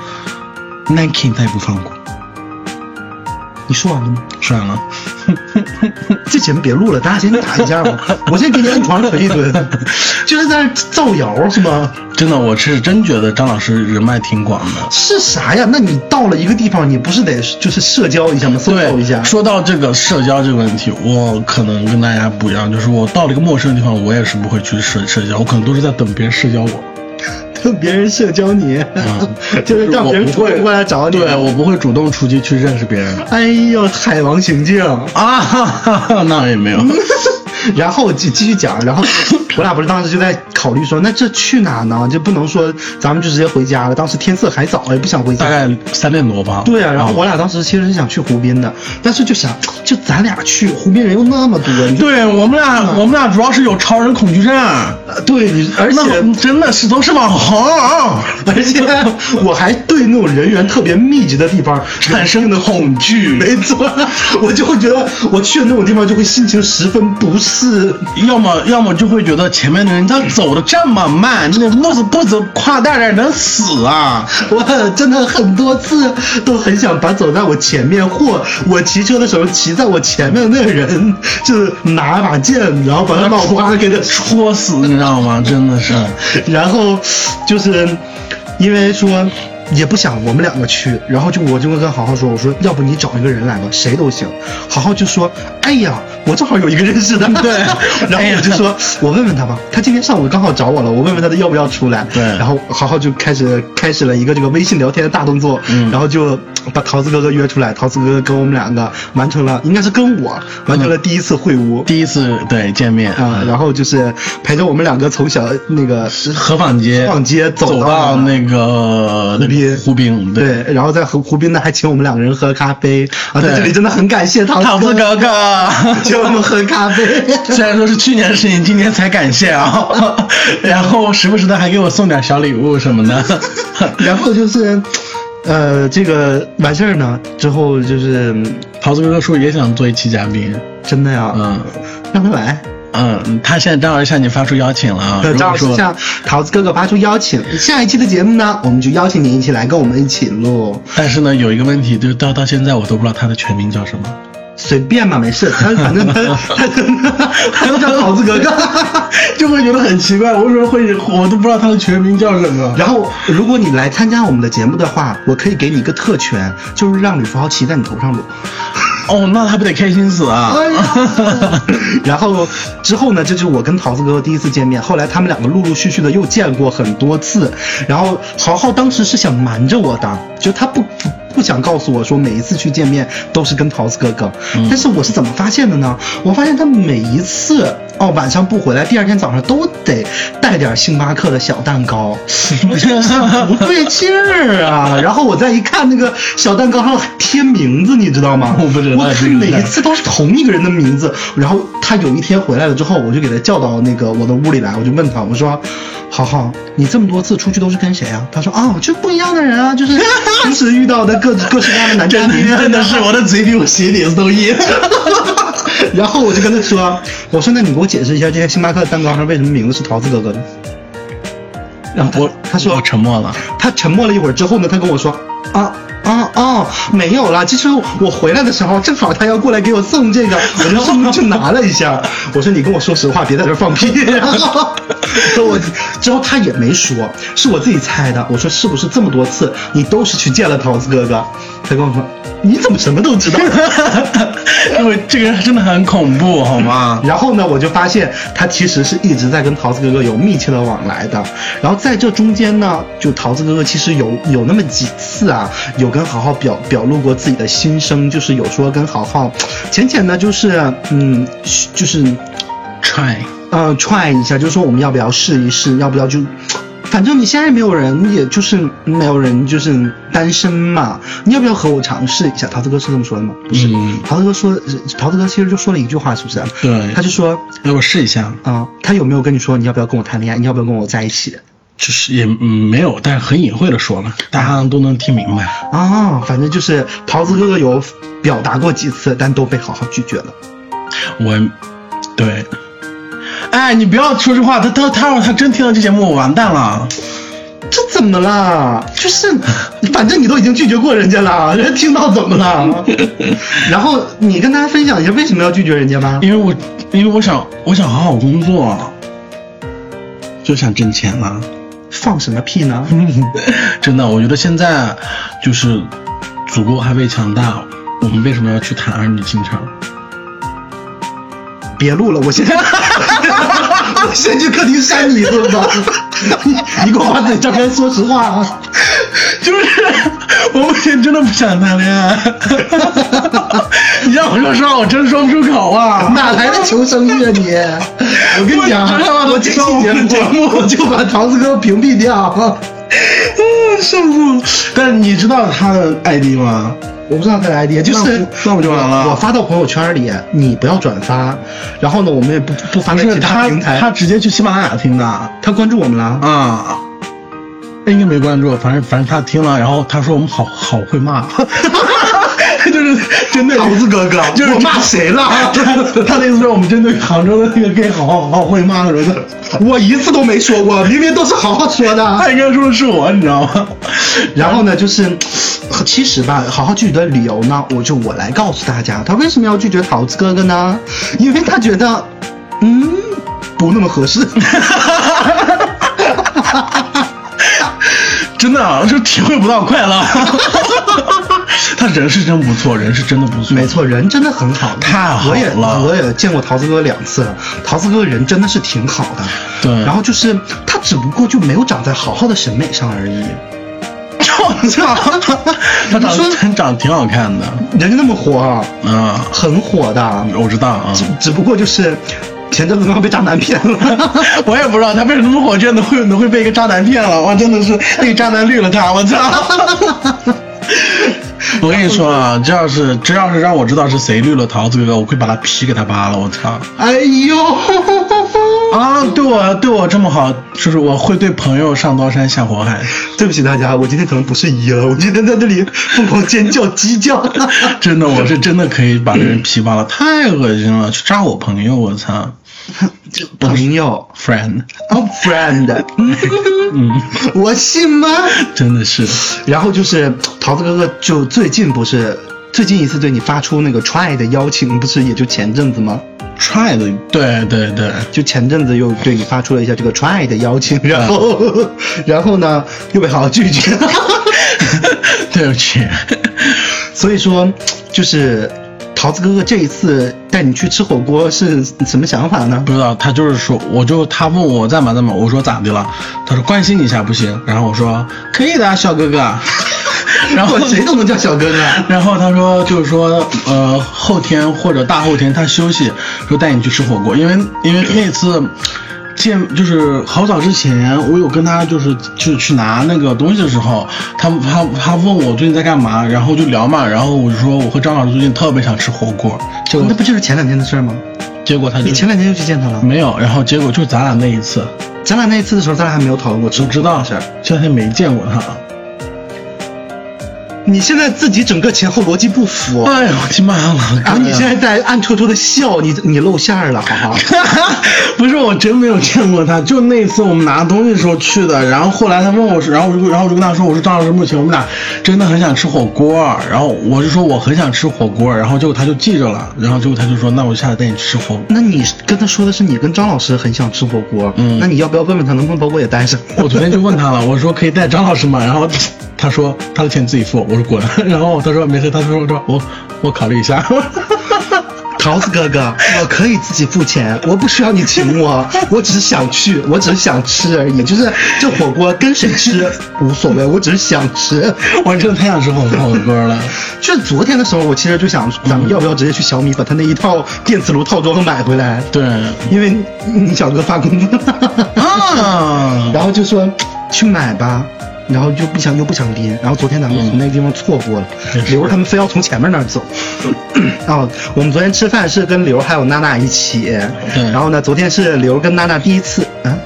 ，Nike 他也不放过，
你说完了吗？
说完了。(laughs)
这节目别录了，大家先打一架吧。(laughs) 我先给你按床上捶一顿，就是在那造谣是吗？
真的，我是真觉得张老师人脉挺广的。
是啥呀？那你到了一个地方，你不是得就是社交一下吗？social 一下。
说到这个社交这个问题，我可能跟大家不一样，就是我到了一个陌生的地方，我也是不会去社社交，我可能都是在等别人社交我。
等 (laughs) 别人社交你，
嗯
就是让别人过来找你。
对我不会主动出去去认识别人
哎呦，海王行径。
啊，哈哈哈那也没有。(laughs)
然后继继续讲，然后我俩不是当时就在考虑说，那这去哪呢？就不能说咱们就直接回家了。当时天色还早，也不想回家。
大概三点多吧。
对啊，然后我俩当时其实是想去湖滨的，但是就想，就咱俩去湖滨人又那么多，
对我们俩，我们俩主要是有超人恐惧症。
对，而且
真的是都是网红，(laughs)
而且我还对那种人员特别密集的地方
产生的恐惧。(laughs)
没错，我就会觉得我去的那种地方就会心情十分不适，
要么要么就会觉得前面的人他走的这么慢，那步子步子跨大点能死啊！
我真的很多次都很想把走在我前面或我骑车的时候骑在我前面的那个人，就是拿把剑，然后把他脑瓜子给他
戳死，你知道吗？真的是，
然后就是因为说。也不想我们两个去，然后就我就跟好好说，我说要不你找一个人来吧，谁都行。好好就说，哎呀，我正好有一个认识的，(laughs)
对。(laughs)
然后我就说，我问问他吧，他今天上午刚好找我了，我问问他他要不要出来。
对。
然后好好就开始开始了一个这个微信聊天的大动作，
嗯。
然后就把桃子哥哥约出来，桃子哥哥跟我们两个完成了，应该是跟我完成了第一次会晤，
第一次对见面
啊。然后就是陪着我们两个从小那个
河坊街
河坊街
走
到
那个。湖滨
对，然后在湖湖滨呢还请我们两个人喝咖啡。啊，在这里真的很感谢桃
桃子哥哥。(laughs)
请我们喝咖啡。(laughs)
虽然说是去年的事情，今年才感谢啊，(laughs) 然后时不时的还给我送点小礼物什么的，
然后就是，呃，这个完事儿呢之后就是
桃子哥哥说也想做一期嘉宾，
真的呀，
嗯，
让他来。
嗯，他现在正好向你发出邀请了。
正好向桃子哥哥发出邀请，下一期的节目呢，我们就邀请您一起来跟我们一起录。
但是呢，有一个问题，就是到到现在我都不知道他的全名叫什么。
随便嘛，没事，他反正他 (laughs) 他 (laughs) 他都叫桃子哥哥，(laughs)
就会觉得很奇怪，我为什么会我都不知道他的全名叫什么。
然后，如果你来参加我们的节目的话，我可以给你一个特权，就是让吕福豪骑在你头上录。
哦，那他不得开心死啊！(laughs)
然后之后呢，这就是我跟桃子哥哥第一次见面。后来他们两个陆陆续续的又见过很多次。然后豪豪当时是想瞒着我的，就他不不想告诉我说每一次去见面都是跟桃子哥哥。但是我是怎么发现的呢？我发现他每一次哦晚上不回来，第二天早上都得带点星巴克的小蛋糕，(laughs) 不对劲儿啊！然后我再一看那个小蛋糕上贴名字，你知道吗？
我不知道。
我每一次都是同一个人的名字，然后他有一天回来了之后，我就给他叫到那个我的屋里来，我就问他，我说：“豪豪，你这么多次出去都是跟谁啊？”他说：“啊，就不一样的人啊，就是平时遇到的各各式各样的男嘉宾。”
真的是 (laughs) 我的嘴比我鞋底子都硬。(laughs)
然后我就跟他说：“我说那你给我解释一下，这些星巴克蛋糕上为什么名字是桃子哥哥的？”然后
我
他说
我沉默了。
他沉默了一会儿之后呢，他跟我说：“啊。”啊啊，没有了。其实我回来的时候，正好他要过来给我送这个，我就去拿了一下。(laughs) 我说你跟我说实话，别在这放屁。(laughs) 然后我之后他也没说，是我自己猜的。我说是不是这么多次你都是去见了桃子哥哥？他跟我说你怎么什么都知道？(laughs)
因为这个人真的很恐怖，好吗？(laughs)
然后呢，我就发现他其实是一直在跟桃子哥哥有密切的往来的。然后在这中间呢，就桃子哥哥其实有有那么几次啊，有跟好好表表露过自己的心声，就是有说跟好好浅浅的，就是嗯，就是
try，
呃，try 一下，就是说我们要不要试一试，要不要就。反正你现在没有人，也就是没有人，就是单身嘛。你要不要和我尝试一下？桃子哥是这么说的吗？不是，桃子哥说，桃子哥其实就说了一句话，是不是？
对，
他就说，
让我试一下
啊。他有没有跟你说你要不要跟我谈恋爱？你要不要跟我在一起？
就是也嗯没有，但是很隐晦的说了，大家都能听明白
啊。反正就是桃子哥哥有表达过几次，但都被好好拒绝了。
我，对。哎，你不要说这话，他他他要他真听到这节目，我完蛋了。
这怎么了？就是，反正你都已经拒绝过人家了，人家听到怎么了？(laughs) 然后你跟大家分享一下为什么要拒绝人家吧。
因为我因为我想我想好好工作，就想挣钱了。
放什么屁呢？(laughs)
真的，我觉得现在就是祖国还未强大，我们为什么要去谈儿女情长？
别录了，我先，(laughs) 我先去客厅扇你一顿吧。你你给我把嘴张开，说实话啊，
就是我目前真的不想谈恋爱。你让我说实话，我真说不出口啊。
哪来的求生欲啊你？(laughs) 我跟你讲，
我
我这期节目
节目
我就把桃子哥屏蔽掉。
嗯，笑死我！但是你知道他的 ID 吗？
我不知道他的 ID，就是
那不就完了
我发到朋友圈里，你不要转发。然后呢，我们也不不发在其他
他
平台。
他直接去喜马拉雅听的
他关注我们了。
啊。应该没关注，反正反正他听了，然后他说我们好好会骂，(laughs) 就是针对
桃子哥哥，
就是
我骂谁了？(laughs)
他他的意思说我们针对杭州的那个 gay 好好好会骂人的，
我一次都没说过，明明都是好好说的。
他应该说的是我，你知道吗？
然后呢，就是其实吧，好好拒绝的理由呢，我就我来告诉大家，他为什么要拒绝桃子哥哥呢？因为他觉得，嗯，不那么合适。(laughs)
真的啊，就体会不到快乐。(laughs) 他人是真不错，人是真的不错，
没错，人真的很好，
太好
我也
了
我也见过桃子哥两次。了，桃子哥人真的是挺好的。
对。
然后就是他只不过就没有长在好好的审美上而已。
我操，他长
你说
他长得挺好看的，
人家那么火，
啊，
很火的，
我知道啊，
只只不过就是前阵子刚刚被渣男骗了。(laughs)
我也不知道他为什么火，居然能会能会被一个渣男骗了，我，真的是那个渣男绿了他，我操！(laughs) 我跟你说啊，这要是这要是让我知道是谁绿了桃子哥哥，我会把他皮给他扒了，我操！
哎呦，
啊，对我对我这么好，就是我会对朋友上刀山下火海，
对不起大家，我今天可能不是一了，我今天在这里疯狂尖叫鸡叫。(laughs)
真的，我是真的可以把人皮扒了，太恶心了，去扎我朋友，我操。
朋友
，friend，
哦，friend，
嗯，(laughs)
我信吗？
真的是，
然后就是桃子哥哥，就最近不是最近一次对你发出那个 try 的邀请，不是也就前阵子吗
？try 的，对对对，
就前阵子又对你发出了一下这个 try 的邀请，(laughs) 然后 (laughs) 然后呢又被好好拒绝，(laughs)
对不起，
所以说就是桃子哥哥这一次带你去吃火锅是什么想法呢？
不知道，他就是说，我就他问我在吗在吗，我说咋的了？他说关心你一下不行，然后我说可以的，小哥哥。(laughs) 然后
谁都能叫小哥哥。(laughs)
然后他说就是说呃后天或者大后天他休息，说带你去吃火锅，因为因为那次。见就是好早之前，我有跟他就是就是去拿那个东西的时候，他他他问我最近在干嘛，然后就聊嘛，然后我就说我和张老师最近特别想吃火锅，结果
那不就是前两天的事儿吗？
结果他就
你前两天又去见他了？
没有，然后结果就咱俩那一次，
咱俩那一次的时候，咱俩还没有讨论过吃火锅
我知道
的事儿。
这两天没见过他。
你现在自己整个前后逻辑不符，
哎呦我的妈了！
然后你现在在暗戳戳的笑，你你露馅儿了，好不好。(laughs)
不是我真没有见过他，就那次我们拿东西的时候去的。然后后来他问我是，然后我就然后我就跟他说，我说张老师，目前我们俩真的很想吃火锅。然后我就说我很想吃火锅，然后结果他就记着了，然后结果他就说那我下次带你吃火锅。
那你跟他说的是你跟张老师很想吃火锅，
嗯
那你要不要问问他能不能把我也带上？
我昨天就问他了，我说可以带张老师吗？然后他说他的钱自己付，我说滚。然后他说没事，他说说我我考虑一下。(laughs)
桃子哥哥，我可以自己付钱，我不需要你请我，我只是想去，我只是想吃而已。就是这火锅跟谁吃无所谓，我只是想吃。(laughs)
我真的太想吃火火锅了。(laughs)
就是昨天的时候，我其实就想，咱们要不要直接去小米把他那一套电磁炉套装买回来？
对
因为你小哥发工资了，
啊，
然后就说去买吧，然后就不想又不想拎，然后昨天咱们从那个地方错过了，(laughs) 刘儿他们非要从前面那儿走。(laughs) 哦，我们昨天吃饭是跟刘儿还有娜娜一起，
对。
然后呢，昨天是刘儿跟娜娜第一次，啊，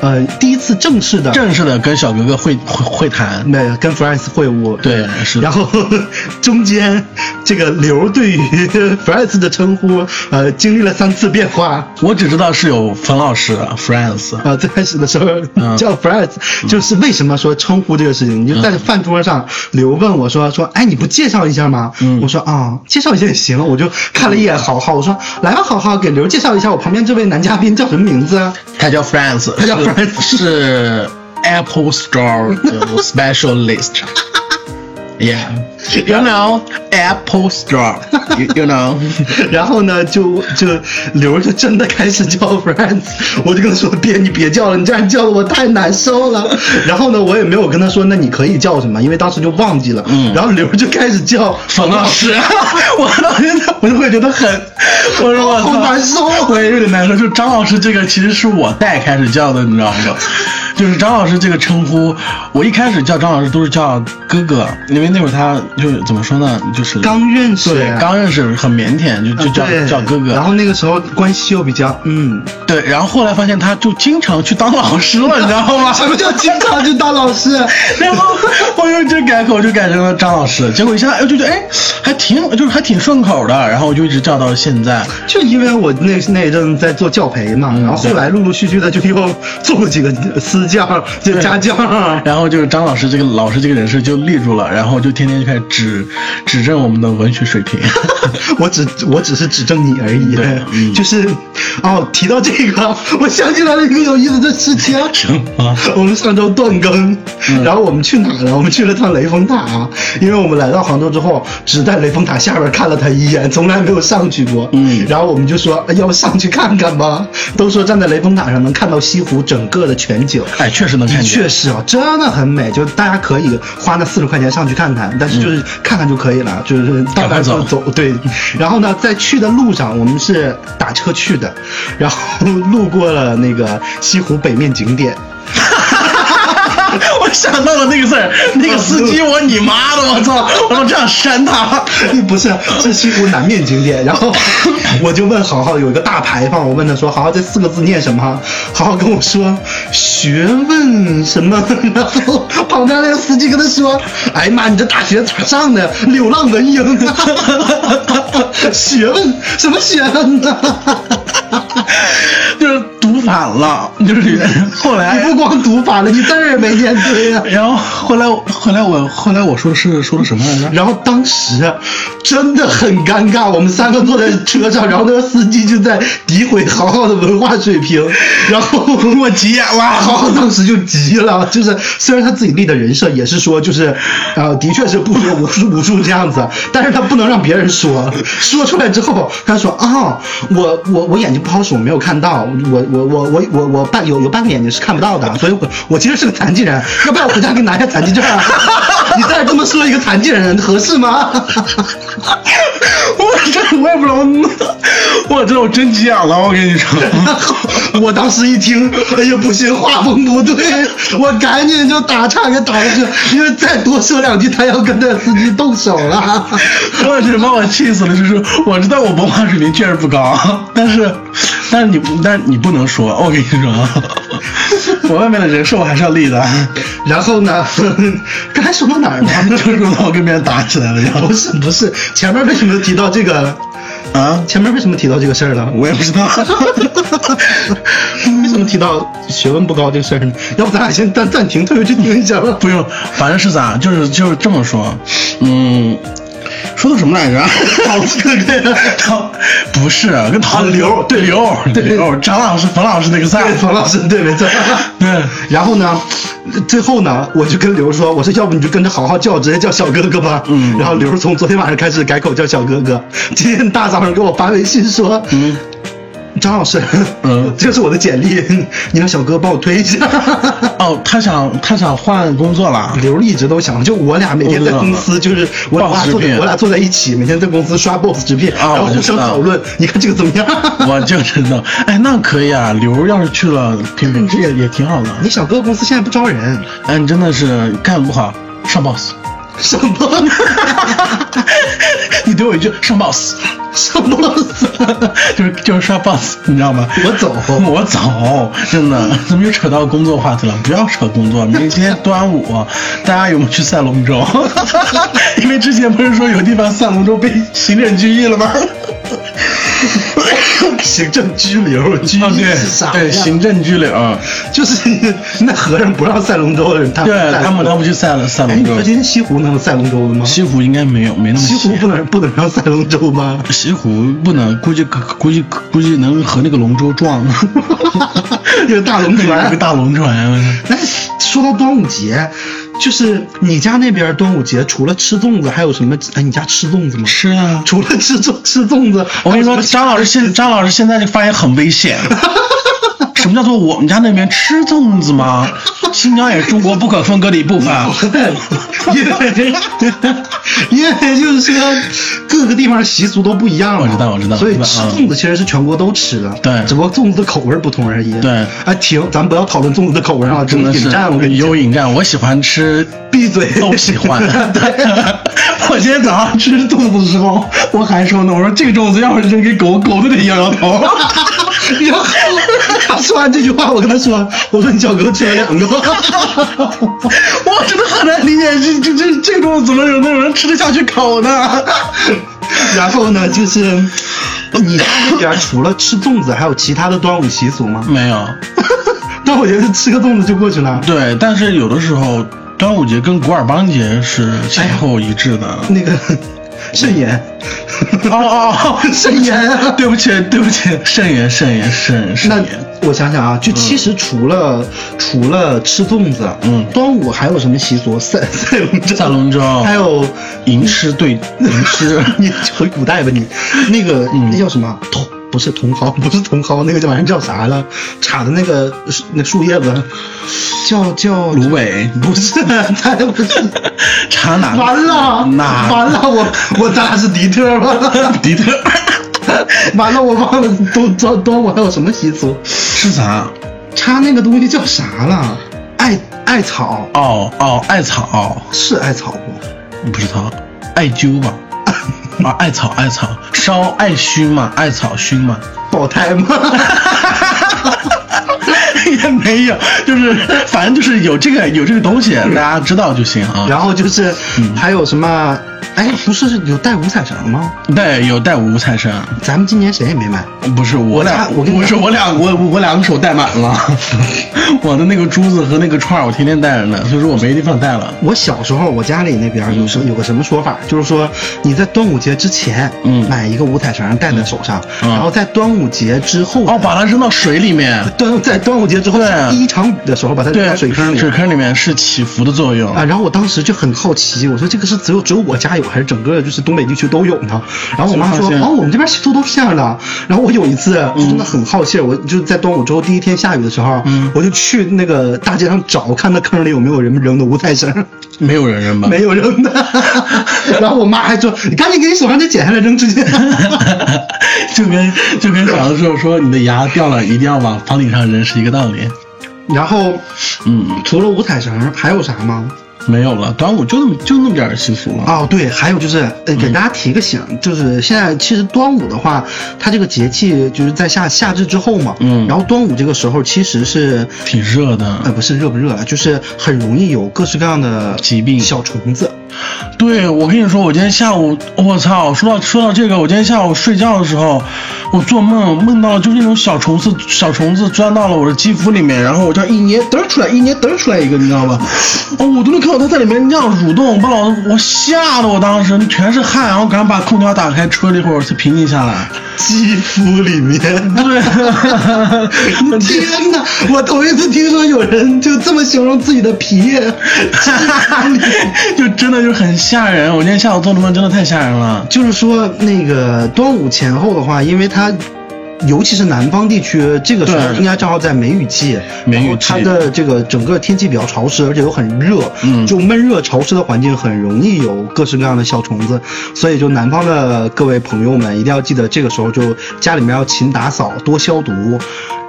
呃，第一次正式的，
正式的跟小哥哥会会会谈。
没跟 Friends 会晤，
对，是
然。后 (laughs) 中间这个刘对于 (laughs) Friends 的称呼，呃，经历了三次变化。
我只知道是有冯老师啊，Friends，
啊，最开始的时候
嗯
叫 Friends，、就是为什么说称呼这个事情？你就在饭桌上，刘问我说说，哎，你不介绍一下吗？
嗯
我说啊，介绍一下也行。我就看了一眼豪豪，我说来吧，豪豪给刘介绍一下我旁边这位男嘉宾叫什么名字啊？
他叫 Friends，
他叫
是
Friends (laughs)
是 Apple Store 的 specialist。Yeah，You know Apple Store. You, you know. (laughs)
然后呢，就就刘就真的开始叫 friends，我就跟他说别你别叫了，你这样叫的我太难受了。然后呢，我也没有跟他说那你可以叫什么，因为当时就忘记了。
嗯
然后刘就开始叫
冯老师，(laughs) 我当时我就会觉得很，(laughs) 我说我操
好难受
我也有点难受。就张老师这个其实是我带开始叫的，你知道吗？就是张老师这个称呼，我一开始叫张老师都是叫哥哥，因为那会儿他就是怎么说呢，就是
刚认识，
对刚认识很腼腆，就就叫
对
叫哥哥。
然后那个时候关系又比较嗯，
对，然后后来发现他就经常去当老师了，你知道吗？(laughs)
什么叫经常去当老师？(laughs)
然后我又就改口就改成了张老师，结果一下哎就觉得哎还挺就是还挺顺口的，然后我就一直叫到现在。
就因为我那那一阵在做教培嘛，然后后来陆陆续续的就又做了几个私教，就家教。
然后就是张老师这个老师这个人设就立住了，然后就天天就开始指指正我们的文学水平。(laughs)
我只我只是指正你而已
对，嗯
就是哦，提到这个，我想起来了一个有意思的事情。
啊，
我们上周断更，
嗯
然后我们去哪了？我们去了趟雷峰塔，因为我们来到杭州之后，只在雷峰塔下边看了他一眼，从来没有上去过。
嗯
然后我们就说哎要不上去看看吧，都说站在雷峰塔上能看到西湖整个的全景。
哎，确实能看见。
确实啊，真的很美，就大家可以花那四十块钱上去看看，但是就是看看就可以了，就是到那儿就
走
走。对，(laughs) 然后呢，在去的路上，我们是打车去的，然后路过了那个西湖北面景点。(laughs) (laughs)
我想到了那个字儿，那个司机我你妈的，我操！我要这样扇他。(laughs)
不是，是西湖南面景点。然后 (laughs) 我就问豪豪有一个大牌坊，我问他说：“豪豪这四个字念什么？”豪豪跟我说：“学问什么？”然后旁边那个司机跟他说：“哎呀妈，你这大学咋上的？流浪文英啊！学问什么学问呢？
反了，就是后来
你不光读反了，你字儿也没念对呀、
然后后来我后来我后来我说的是说的什么来着？
然后当时真的很尴尬，我们三个坐在车上，然后那个司机就在诋毁豪豪的文化水平，然后
我急眼了。
豪豪当时就急了，就是虽然他自己立的人设也是说，就是呃，的确是不学无术无术这样子，但是他不能让别人说，说出来之后，他说啊、我我我眼睛不好使，我没有看到，我我我我我我半有有半个眼睛是看不到的，所以我我其实是个残疾人，要不要我回家给你拿一下残疾证啊？你再这么说一个残疾人合适吗？
我这我也不知道，我这我真急眼了，我跟你说。
我当时一听，哎呀，不行，画风不对，我赶紧就打岔给打过去，因为再多说两句，他要跟那司机动手了。
我真把我气死了，就是我知道我文化水平确实不高，但是，(laughs) 但是你但是你不能说，我跟你说啊，我外面的人设我还是要立的，(laughs)
然后呢，刚才说到哪儿了？(laughs)
就是说我跟别人打起来了呀。
不是不是，前面为什么提到这个？
啊，
前面为什么提到这个事儿了？
我也不知道。
为什么提到学问不高这个事儿呢？要不咱俩先暂暂停，退回去听一下吧。
不用，反正是咋，就是就是这么说，嗯，说的什么来着？(laughs)
好哥哥
不是跟唐
刘
对刘
对
刘张老师冯老师那个赛
对，冯老师，对，没错。(laughs)
对，
然后呢，最后呢，我就跟刘说，我说要不你就跟着好好叫，直接叫小哥哥吧。
嗯
然后刘从昨天晚上开始改口叫小哥哥，今天大早上给我发微信说，
嗯，
张老师，
嗯 (laughs)
这是我的简历，(laughs) 你让小哥帮我推一下。
哦，他想他想换工作了。
刘一直都想，就我俩每天在公司，就是我俩坐
直聘
我俩坐在一起，每天在公司刷 boss 直聘，
啊
然后互相讨论，你看这个怎么样？(laughs)
我就知道，哎，那可以啊。刘要是去了品品质也也挺好的。
你小哥公司现在不招人，
哎，你真的是干得不好，上 boss。
什么？(laughs)
你怼我一句上 boss，
什么？
就是就是刷 boss，你知道吗？
我走。
我走，真的，怎么又扯到工作话题了？不要扯工作。明天端午，(laughs) 大家有没有去赛龙舟？(laughs) 因为之前不是说有地方赛龙舟被行政拘役了吗？(laughs)
行政拘留，拘
啊，
役啥呀？
对，行政拘留。
就是那和尚不让赛龙舟的人，他
对他们，他们去赛了赛
哎，
龙舟
你。今天西湖能赛龙舟的吗？
西湖应该没有，没那么
西湖不能不能让赛龙舟吗？
西湖不能，估计估计估计能和那个龙舟撞，(laughs)
那 (laughs) 个大龙船
那个
船。
大龙船。
那说到端午节，就是你家那边端午节除了吃粽子，还有什么？哎，你家吃粽子吗？
吃啊。
除了吃粽吃粽子，
我跟你说，张老师现张老师现在这发言很危险。(laughs) 什么叫做我们家那边吃粽子吗？(laughs) 新疆也是中国不可分割的一部分。
因为 (laughs) 因为就是说各个地方习俗都不一样
我知道我知道
所以吃粽子其实是全国都吃的，
对
只不过粽子的口味不同而已。
对
啊，停，咱不要讨论粽子的口味啊，
真的是
引战，我跟你
有引战。我喜欢吃，
闭嘴，
都喜欢。(laughs)
对，
我今天早上吃粽子的时候，我还说呢，我说这个粽子要是扔给狗，狗都得摇摇头。
说完这句话，我跟他说，我说你小哥吃了两个。(laughs)
我真的很难理解，这这这这种怎么有那种人吃得下去口呢？(laughs)
然后呢，就是你家那边除了吃粽子，还有其他的端午习俗吗？
没有，(laughs)
端午节是吃个粽子就过去了。
对，但是有的时候端午节跟古尔邦节是前后一致的。
那个肾炎，
哦哦哦，
肾炎啊！
对不起，对不起，肾炎，肾炎，肾肾
那
炎。
我想想啊，就其实除了、除了吃粽子，
嗯
端午还有什么习俗？(laughs) 赛赛龙舟，
赛龙舟
还有
吟诗对吟诗，(laughs)
你回古代吧你，(laughs) 那个、
嗯
那叫什么茼？不是茼蒿，不是茼蒿，那个叫玩意儿叫啥了？插的那个那树叶子，叫叫
芦苇，
不是，才不是。
插哪？
完了，
哪？
完了，我我咱俩是敌特吧？
敌特。(laughs)
完了，我忘了端端端午还有什么习俗？
是啥？
插那个东西叫啥了？艾艾草
哦哦，艾草
是艾草不？
不知道，艾灸吧？啊，艾草艾草烧艾熏嘛，艾草熏嘛。
保胎吗？(laughs) (laughs)
也没有，就是反正就是有这个有这个东西，大家知道就行啊。
然后就是还有什么？哎，不是有带五彩绳吗？
对，有带五彩绳。
咱们今年谁也没买。
不是我俩
家，我跟
不是我俩，我我两个手戴满了，(laughs) 我的那个珠子和那个串儿我天天戴着呢，所以说我没地方戴了。
我小时候，我家里那边有什有个什么说法，就是说你在端午节之前，
嗯
买一个五彩绳戴在手上，
嗯
然后在端午节之后，
哦，把它扔到水里面，
端在端午节之后下第一场雨的时候，把它扔
对，
到水坑里。
水坑里面是起伏的作用。
啊，然后我当时就很好奇，我说这个是只有只有我家有，还是整个就是东北地区都有呢？然后我妈说，哦，我们这边习俗都是这样的。然后我有一次就真的很好奇，我就在端午之后第一天下雨的时候，
嗯
我就去那个大街上找，看那坑里有没有人扔的五彩绳，
没有人扔吧？(laughs)
没有扔的。(laughs) 然后我妈还说，你赶紧给你手上这剪下来扔出去。(laughs)
就跟就跟小的时候说你的牙掉了，一定要往房顶上扔是一个道理。
然后
嗯，
除了五彩绳还有啥吗？
没有了，端午就那么就那么点儿习俗了。
哦，对，还有就是，呃，给大家提个醒，就是现在其实端午的话，它这个节气就是在夏夏至之后嘛，
嗯
然后端午这个时候其实是，
挺热的。
呃，不是热不热啊，就是很容易有各式各样的
疾病
小虫子。
对，我跟你说，我今天下午，我操，说到说到这个，我今天下午睡觉的时候，我做梦梦到就是那种小虫子，小虫子钻到了我的肌肤里面，然后我这样一捏，嘚出来，一捏嘚出来一个，你知道吧？哦，我都能看到它在里面那样蠕动，把老子我吓得我当时全是汗，然后赶紧把空调打开，吹了一会儿才平静下来。
肌肤里面，
对，(laughs)
天哪！我头一次听说有人就这么形容自己的皮，(laughs)
就真的就是很吓人。我今天下午做的梦真的太吓人了。
就是说那个端午前后的话，因为它。尤其是南方地区，这个时候应该正好在梅雨季，
梅雨季
它的这个整个天气比较潮湿，而且又很热，
嗯
就闷热潮湿的环境很容易有各式各样的小虫子，所以就南方的各位朋友们一定要记得，这个时候就家里面要勤打扫，多消毒，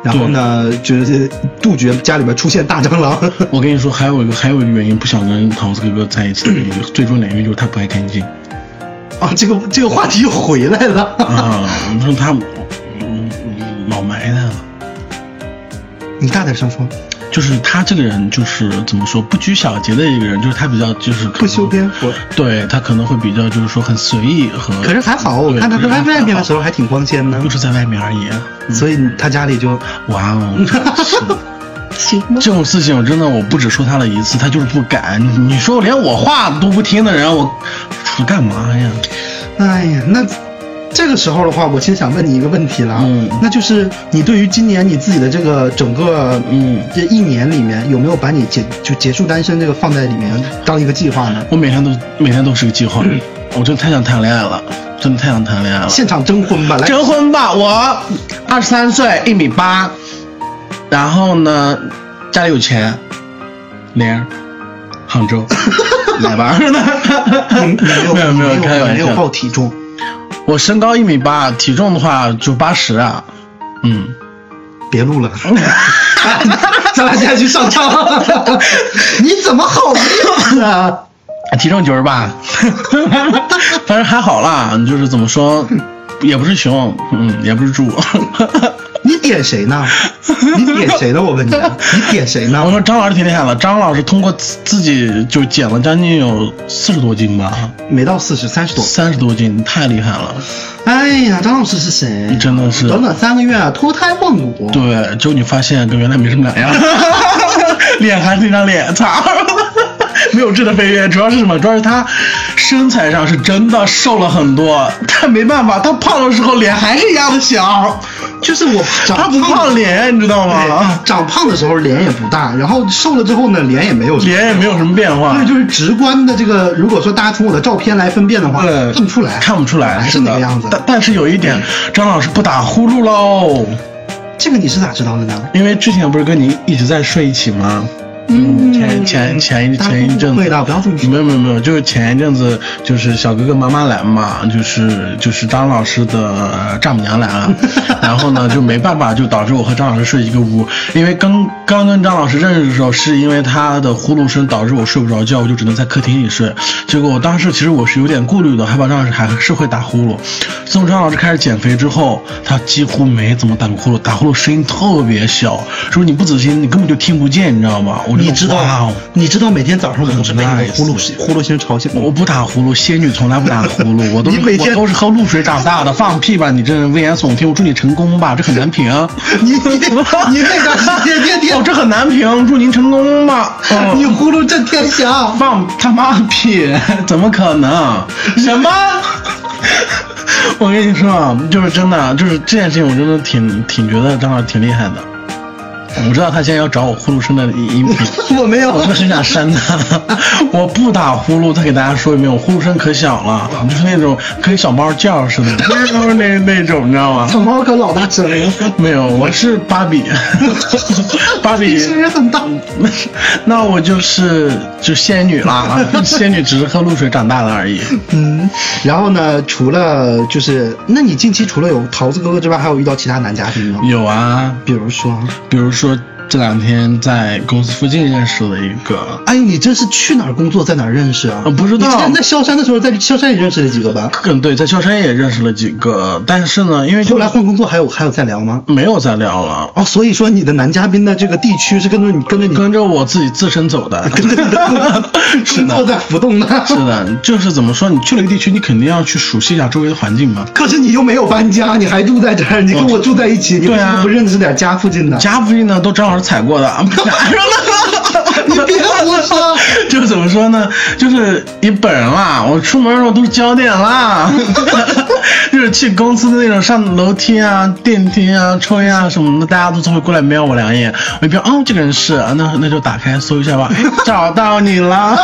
然后呢，就是杜绝家里面出现大蟑螂。(laughs)
我跟你说，还有一个还有一个原因，不想跟桃子哥哥在一起的原因，最重要的原因就是他不爱干净
啊，这个这个话题又回来了。
啊。你说他，嗯，老埋汰了。
你大点声说，
就是他这个人，就是怎么说，不拘小节的一个人，就是他比较就是
不修边幅。
对他可能会比较就是说很随意和，
可是还好，我看他在外外面的时候还挺光鲜的
就，是在外面而已。
所以他家里就
哇哦，(laughs) 是 (laughs)
行吗？
这种事情我真的我不止说他了一次，他就是不改。你你说连我话都不听的人，我说干嘛呀？
哎呀，那这个时候的话，我其实想问你一个问题了，
嗯。
那就是你对于今年你自己的这个整个
嗯
这一年里面，有没有把你结就结束单身这个放在里面当一个计划呢？
我每天都每天都是个计划，(clears throat) 我真的太想谈恋爱了，真的太想谈恋爱了。
现场征婚吧，来，
征婚吧，我二十三岁，一米八，然后呢，家里有钱，零。儿，杭州，(laughs) 来吧。(laughs)
你你没有
没有没有
没有报体重，
我身高一米八，体重的话就八十啊，嗯，
别录了，咱俩现在去上场，你怎么好意思啊？
体重九十八，反正还好啦，就是怎么说，也不是熊，嗯，也不是猪。
你点谁呢？你点谁呢？我问你，(laughs) 你点谁呢我？
说张老师挺厉害的，张老师通过自自己就减了将近有四十多斤吧，
没到四十，三十多。
三十多斤，太厉害了。
哎呀，张老师是谁？
真的是
短短三个月啊，脱胎换骨。
对，之后你发现跟原来没什么两样，(laughs) (laughs) 脸还是那张脸，操，没有质的飞跃。主要是什么？主要是他身材上是真的瘦了很多，但没办法，他胖的时候脸还是一样的小，
就是我长
他不胖脸，你知道吗？
对，长胖的时候脸也不大，然后瘦了之后呢，脸也没有。
脸也没有什么变化
对，，就是直观的这个，如果说大家从我的照片来分辨的话，
对
看不出来，
看不出来
还是
的
那个样子。
但但是有一点，张老师不打呼噜喽，
这个你是咋知道的呢？
因为之前不是跟你一直在睡一起吗？
嗯
前前前一前一阵子。没有没有没有，就是前一阵子就是小哥哥妈妈来嘛，就是就是张老师的呃丈母娘来了，(laughs) 然后呢就没办法，就导致我和张老师睡一个屋。因为刚刚跟张老师认识的时候，是因为他的呼噜声导致我睡不着觉，我就只能在客厅里睡。结果我当时其实我是有点顾虑的，害怕张老师还是会打呼噜。自从张老师开始减肥之后，他几乎没怎么打过呼噜，打呼噜声音特别小，说你不仔细你根本就听不见，你知道吗？我就
你知
哇
道
哦，
你知道每天早上我都是被那个呼噜声呼噜声吵醒。
我不打呼噜，仙女从来不打呼噜，我都是 (laughs)
你每天
我都是喝露水长大的，放屁吧你这危言耸听，我祝你成功吧，这很难评。(laughs)
你你你那段时间天天
哦，这很难评，祝您成功吧。
你
嗯，
呼噜震天响，
放他妈的屁，怎么可能？什么？(laughs) 我跟你说啊，就是真的，就是这件事情，我真的挺挺觉得张老师挺厉害的。(laughs) 我知道他现在要找我呼噜声的音频，
我没有
我。真的很想删他。我不打呼噜，再给大家说一遍，我呼噜声可小了，就是那种跟小猫叫似的，那那种，你知道吗？
小猫可老大声了，
没有，我是芭比，(laughs) 芭比。
声音很大。
那 (laughs) 那我就是就仙女啦，仙女只是喝露水长大的而已。
嗯，然后呢，除了就是，那你近期除了有桃子哥哥之外，还有遇到其他男嘉宾吗？
有啊，
比如说，
比如说说这两天在公司附近认识了一个，
哎呦，你这是去哪儿工作，在哪儿认识啊？
呃不知道
你之前在萧山的时候，在萧山也认识了几个吧？
嗯，对，在萧山也认识了几个，但是呢，因为就
后来换工作还有还有再聊吗？
没有再聊了，
哦，所以说你的男嘉宾的这个地区是跟着你跟着你
跟着我自己自身走的。(laughs)
跟着你的工
是的，
工作在浮动的。
是的，就是怎么说，你去了一个地区，你肯定要去熟悉一下周围的环境嘛。
可是你又没有搬家，你还住在这儿，你跟我住在一起，你为什么不认识点家附近的？
家附近呢都正好是踩过的，(laughs)
你别胡说。
就怎么说呢？就是你本人啦，我出门的时候都是焦点啦，(laughs) 就是去公司的那种上楼梯啊、电梯啊、抽烟啊什么的，大家都会过来瞄我两眼。我一瞟，哦，这个人是，啊那那就打开搜一下吧，哎，(laughs) 找到你了。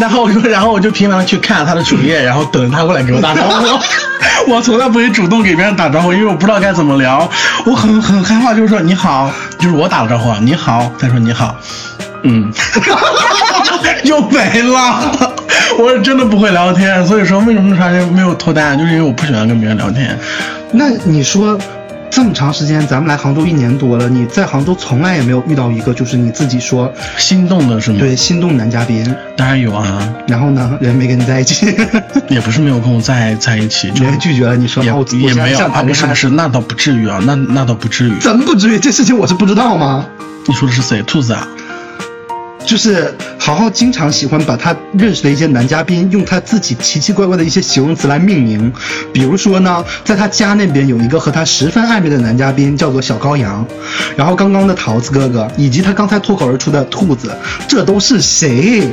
然后我就，然后我就频繁去看他的主页，然后等着他过来给我打招呼。(laughs) 我从来不会主动给别人打招呼，因为我不知道该怎么聊，我很很害怕，就是说你好，就是我打了招呼啊，你好，他说你好，嗯，(laughs) 又没了。我是真的不会聊天，所以说为什么长时间没有脱单，就是因为我不喜欢跟别人聊天。
那你说这么长时间，咱们来杭州一年多了，你在杭州从来也没有遇到一个就是你自己说
心动的是吗？，
对心动男嘉宾，
当然有啊，
然后呢人没跟你在一起，(laughs)
也不是没有跟我在在一起，(laughs) 就
人拒绝了你说
也没有啊，不是不是，那倒不至于啊，那那倒不至于。
怎么不至于？这事情我是不知道吗？
你说的是谁？兔子啊？
就是豪豪经常喜欢把他认识的一些男嘉宾用他自己奇奇怪怪的一些形容词来命名，比如说呢，在他家那边有一个和他十分暧昧的男嘉宾叫做小羔羊，然后刚刚的桃子哥哥以及他刚才脱口而出的兔子，这都是谁？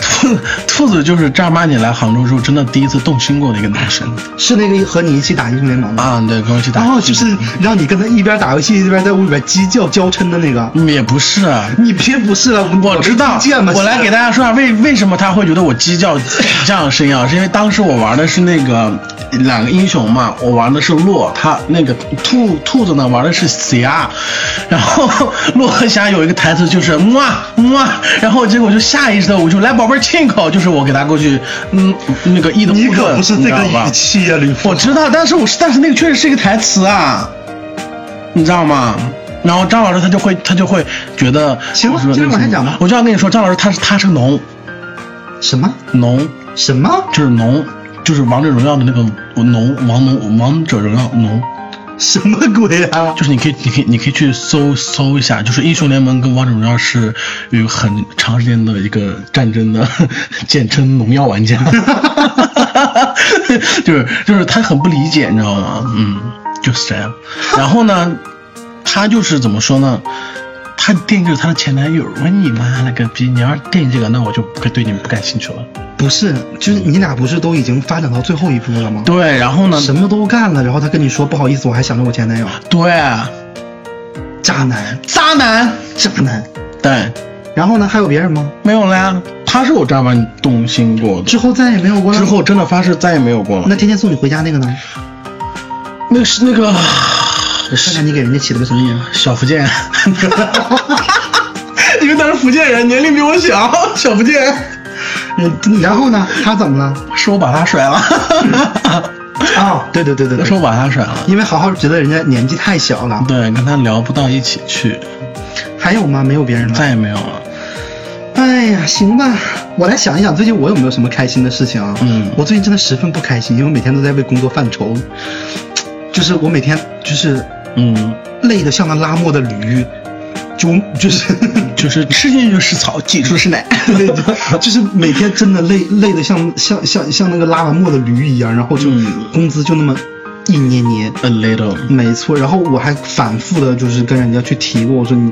兔兔子就是正儿八经来杭州之后真的第一次动心过的一个男生
是那个和你一起打英雄联盟的？
啊，对，跟我一起打，
哦，就是让你跟他一边打游戏一边在屋里边鸡叫娇嗔的那个。
嗯也不是啊，
你别不是了，
我知道，我来给大家说下为为什么他会觉得我鸡叫这样的声音啊？是因为当时我玩的是那个两个英雄嘛，我玩的是洛，他那个兔兔子呢玩的是霞，然后 (laughs) 洛和霞有一个台词就是哇哇，然后结果就下意识的我就来宝贝儿亲一口，就是我给他过去嗯那个一的
你可不是这个语气呀、吕布。
我知道，但是我是但是那个确实是一个台词啊，你知道吗？然后张老师他就会他就会觉得，
行了接着往下讲吧。
我就要跟你说，张老师他是他是农。
什么？
农，
什么？
就是农，就是王者荣耀的那个农王农王者荣耀农，
什么鬼啊？
就是你可以你可以你可以去搜搜一下，就是英雄联盟跟王者荣耀是有很长时间的一个战争的，(laughs) 简称农药玩家，(laughs) 就是就是他很不理解，你知道吗？嗯，就是这样。然后呢，他就是怎么说呢？他惦记着他的前男友，我说你妈了个逼！你要是惦记这个，那我就不对你不感兴趣了。
不是，就是你俩不是都已经发展到最后一步了吗？
对，然后呢？
什么都干了，然后他跟你说不好意思，我还想着我前男友，
对，
渣男，
渣男。
渣男。
对，
然后呢？还有别人吗？
没有了呀。他是我这样把你动心过的，
之后再也没有过了。
之后真的发誓再也没有过了。
那天天送你回家那个呢？
那个是那个
我看看你给人家起了个什么名？
小福建，因为他是福建人，年龄比我小，小福建。
嗯，然后呢？他怎么了？
是我把他甩了。(laughs)
啊、对对对对对，
是我把他甩了。
因为好好觉得人家年纪太小了。
对，跟他聊不到一起去。
还有吗？没有别人了？
再也没有了。
哎呀，行吧，我来想一想，最近我有没有什么开心的事情啊？
嗯
我最近真的十分不开心，因为每天都在为工作犯愁，就是我每天就是
嗯，
累得像个拉磨的驴，就就是 (laughs)
就是吃进去就是草，挤出是奶。
对，就 (laughs) 就是每天真的累累得像像像像那个拉完磨的驴一样，然后就
嗯
工资就那么一捏捏。
A little。
没错，然后我还反复的就是跟人家去提过，我说你，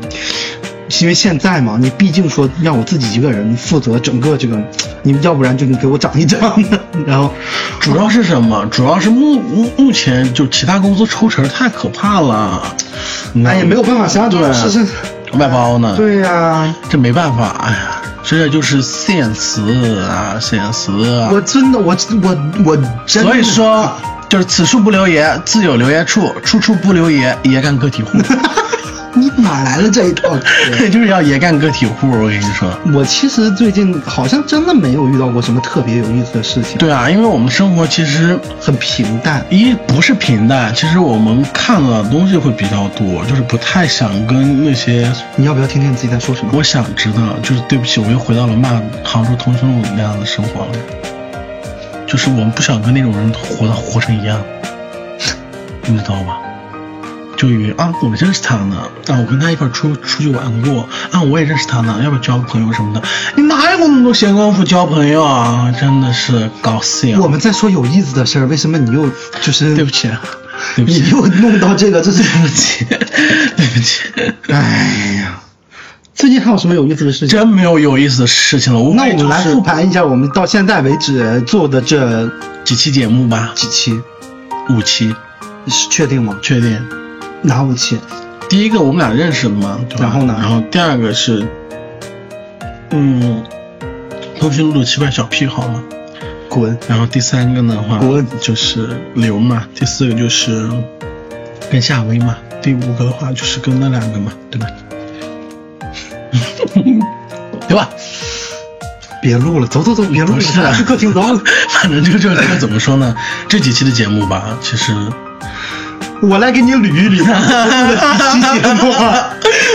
因为现在嘛，你毕竟说让我自己一个人负责整个这个，你要不然就你给我涨一涨，(laughs) 然后
主要是什么？主要是目目目前就其他公司抽成太可怕了。
哎也没有办法，想想
对
是是，
外包呢？，
对呀、
这没办法。哎呀，这就是现实啊，现实啊。
我真的我我我真的
所以说，就是此处不留爷，自有留爷处；处处不留爷，爷干个体户。(laughs)
你哪来的这一套 (laughs) 嗑？
就是要也干个体户，我跟你说。
我其实最近好像真的没有遇到过什么特别有意思的事情，
对啊，因为我们生活其实
很平淡。
一不是平淡，其实我们看的东西会比较多，就是不太想跟那些。
你要不要听听你自己在说什么？
我想知道，就是对不起，我又回到了骂杭州同学录那样的生活了。就是我们不想跟那种人活的活成一样，你知道吧？就以为啊，我认识他呢，啊，我跟他一块出出去玩过，啊，我也认识他呢，要不要交个朋友什么的？你哪有那么多闲工夫交朋友啊？真的是搞笑。
我们在说有意思的事儿，为什么你又就是
对不起，对不起你，
又弄到这个，这是
对不起，对不起，
哎呀，最近还有什么有意思的事情？
真没有有意思的事情了。无
那我们来复盘一下我们到现在为止做的这
几期节目吧，
几期，
五期，
是确定吗？
确定。
哪五期？
第一个我们俩认识的嘛，
然后呢
然后第二个是，嗯，通讯录的奇怪小癖好嘛。
滚！
然后第三个的话
滚
就是刘嘛，第四个就是跟夏薇嘛，第五个的话就是跟那两个嘛，对吧？(laughs) 对吧？
别录了，走走走，别录了，去客厅走。(laughs)
反正就就这个怎么说呢？这几期的节目吧，其实
我来给你捋一捋，几期节目啊？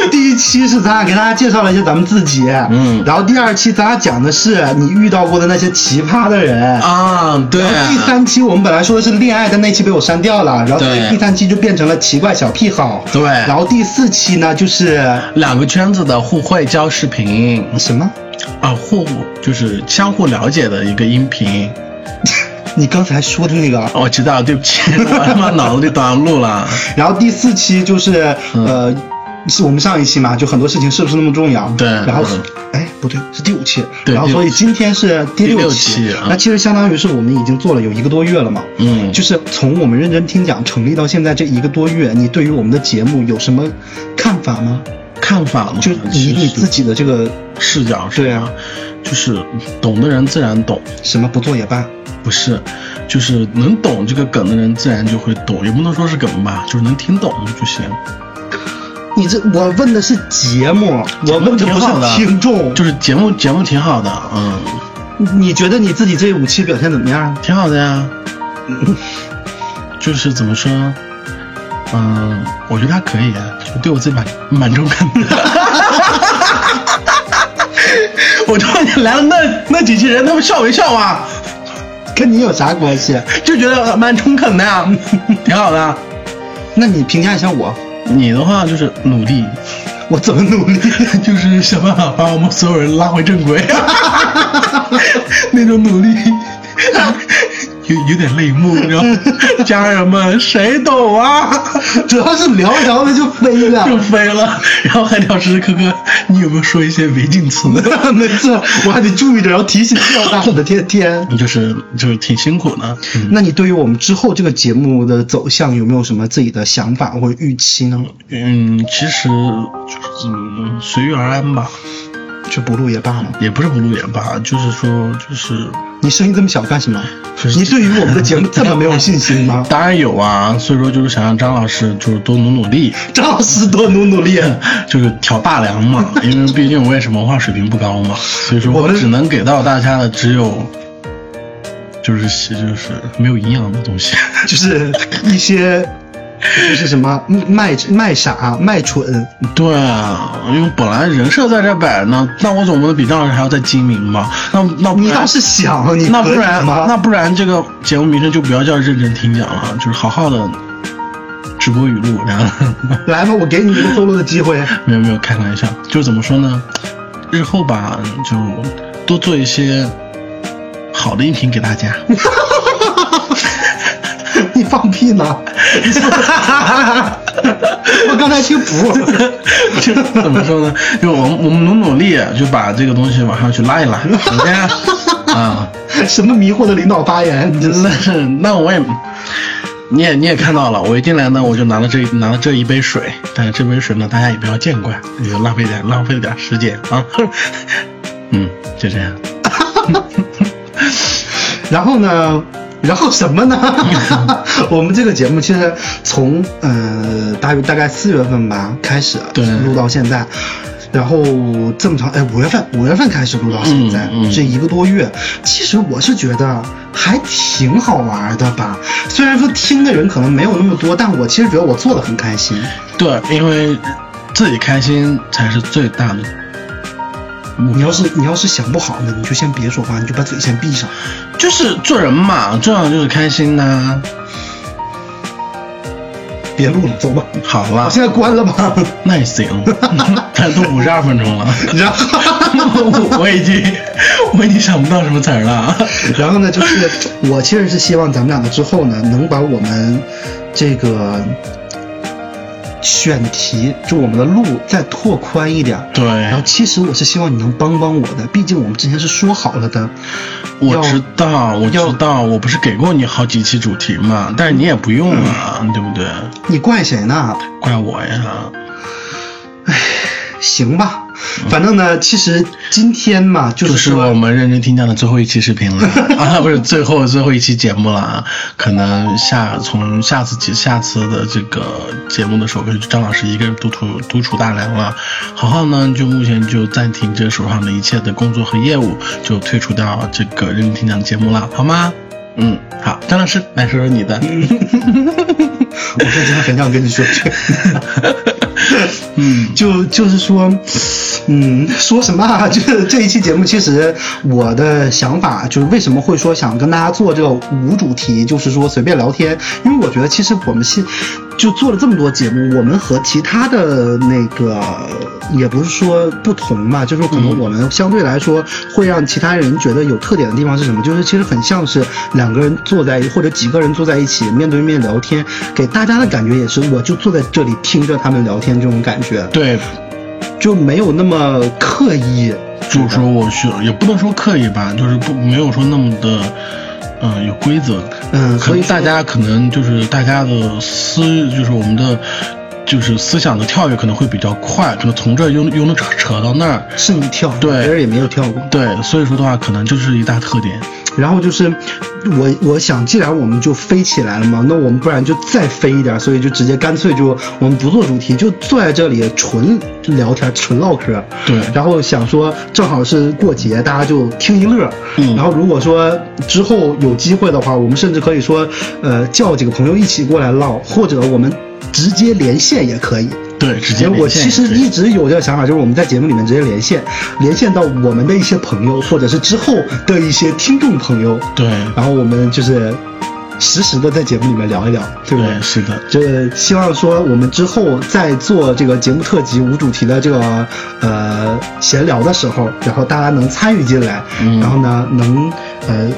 第一期是咱俩给大家介绍了一下咱们自己，
嗯
然后第二期咱俩讲的是你遇到过的那些奇葩的人。
啊，对
然后第三期我们本来说的是恋爱，但那期被我删掉了，然后
对
第三期就变成了奇怪小癖好。
对
然后第四期呢就是
两个圈子的互惠交视频
什么？
啊，互就是相互了解的一个音频。(laughs)
你刚才说的那个。
我知道，对不起，(laughs) 我他妈脑子里短路了。
然后第四期就是、
嗯
呃，是我们上一期嘛，就很多事情是不是那么重要？
对
然后
嗯
哎不对，是第五期。
对
然后所以今天是第
第六
期。
期啊
那其实相当于是我们已经做了有一个多月了嘛。
嗯
就是从我们认真听讲成立到现在这一个多月，你对于我们的节目有什么看法吗？
看法嘛，
就以你自己的这个
视角是
对啊
吧，就是懂的人自然懂，
什么不做也罢。
不是，就是能懂这个梗的人自然就会懂，也不能说是梗吧，就是能听懂就行。
你这我问的是节目，我问的是听众。
就是节目节目挺好的，嗯，
你觉得你自己这五期表现怎么样？
挺好的呀。就是怎么说，嗯，我觉得还可以对我自己蛮蛮中肯的。(laughs) 我知道你来了那那几期人，他们笑没笑啊？
跟你有啥关系？
就觉得蛮中肯的呀，(laughs) 挺好的。
那你评价一下我，
你的话就是努力，
我怎么努力？(laughs)
就是想办法把我们所有人拉回正轨，(laughs) 那种努力。有有点泪目，你知道吗 (laughs) 家人们谁懂啊？(laughs)
主要是聊着聊着就飞了。
就飞了，然后还得要时时刻刻，你有没有说一些违禁词？(laughs)
没错，我还得注意着，然后提醒掉大的天天。
就是就是挺辛苦的。嗯
那你对于我们之后这个节目的走向有没有什么自己的想法或者预期呢？
嗯，其实就是嗯随遇而安吧，
就不录也罢了。
也不是不录也罢，就是说就是
你声音这么小干什么？
就是
你对于我们的节目这么没有信心吗？(laughs)
当然有啊，所以说就是想让张老师就是多努努力，(laughs)
张老师多努努力。
就是挑大梁嘛，因为毕竟我也是文化水平不高嘛，所以说
我
只能给到大家的只有就是些就是没有营养的东西。(laughs)
就是一些，就是什么卖卖傻卖蠢，
对啊，因为本来人设在这摆呢，那我总不能比张老师还要再精明吧？那那不
你倒是想，你
那不然
吗？
那不然这个节目名称就不要叫认真听讲了，就是好好的直播语录，然后
来吧，我给你一个 solo 的机会。(laughs)
没有没有开玩笑，就是怎么说呢？日后吧，就多做一些好的音频给大家。(laughs)
你放屁呢？(laughs) 我刚才听不。
就怎么说呢？就我们我们努努力，就把这个东西往上去拉一拉，首先啊。(laughs)
什么迷惑的领导发言？
那那我也，你也你也看到了，我一进来呢，我就拿了这拿了这一杯水，但是这杯水呢，大家也不要见怪，也就浪费点浪费了点时间啊。(laughs) 嗯，就这样。
然后呢？然后什么呢？(laughs) 我们这个节目其实从呃大约大概四月份吧开始
对
录到现在，然后这么长哎五月份五月份开始录到现在、
嗯嗯
这一个多月，其实我是觉得还挺好玩的吧。虽然说听的人可能没有那么多，但我其实觉得我做的很开心。
对，因为自己开心才是最大的。
你要是你要是想不好呢，你就先别说话，你就把嘴先闭上。
就是做人嘛，重要的就是开心呐、
别录了，走吧。
好了
我，现在关了吧。
那也行，(laughs) 但都五十二分钟了，
然后，(laughs)
我我已经我已经想不到什么词儿了。
然后呢，就是我其实是希望咱们两个之后呢，能把我们这个选题，就我们的路再拓宽一点。
对，
然后其实我是希望你能帮帮我的，毕竟我们之前是说好了的。
我知道，我知道，我不是给过你好几期主题嘛，但是你也不用啊，对不对？
你怪谁呢？
怪我呀。
行吧，反正呢，其实今天嘛，就
就是我们认真听讲的最后一期视频了 (laughs) 啊，不是最后最后一期节目了啊，可能下从下次节下次的这个节目的时候，可能就张老师一个人独处独处大梁了。好好呢，就目前就暂停这手上的一切的工作和业务，就退出到这个认真听讲的节目了，好吗？嗯，好，张老师来说说你的。(laughs)
我说真的很想跟你说这个。(laughs) (laughs)
嗯
就就是说，嗯，说什么啊？就是这一期节目，其实我的想法就是为什么会说想跟大家做这个无主题，就是说随便聊天，因为我觉得其实我们现就做了这么多节目，我们和其他的那个也不是说不同吧，就是可能我们相对来说会让其他人觉得有特点的地方是什么？就是其实很像是两个人坐在或者几个人坐在一起面对面聊天，给大家的感觉也是我就坐在这里听着他们聊天这种感觉。
对，
就没有那么刻意，
就是说我需也不能说刻意吧，就是不没有说那么的，嗯、有规则。
嗯，所以
大家可能就是大家的思，就是我们的。就是思想的跳跃可能会比较快，可能从这儿又又能扯扯到那儿，
是你跳，
对
别人也没有跳过。
对，所以说的话，可能就是一大特点。
然后就是我我想，既然我们就飞起来了嘛，那我们不然就再飞一点，所以就直接干脆就我们不做主题，就坐在这里纯聊天、纯唠嗑。
对
然后想说，正好是过节，大家就听一乐。
嗯
然后如果说之后有机会的话，我们甚至可以说，呃，叫几个朋友一起过来唠，或者我们直接连线也可以。
对，直接
因为我其实一直有这个想法，就是我们在节目里面直接连线，连线到我们的一些朋友，或者是之后的一些听众朋友，
对。
然后我们就是实时的在节目里面聊一聊，对不对？
对是的，
这希望说我们之后在做这个节目特辑无主题的这个呃闲聊的时候，然后大家能参与进来，
嗯。
然后呢能呃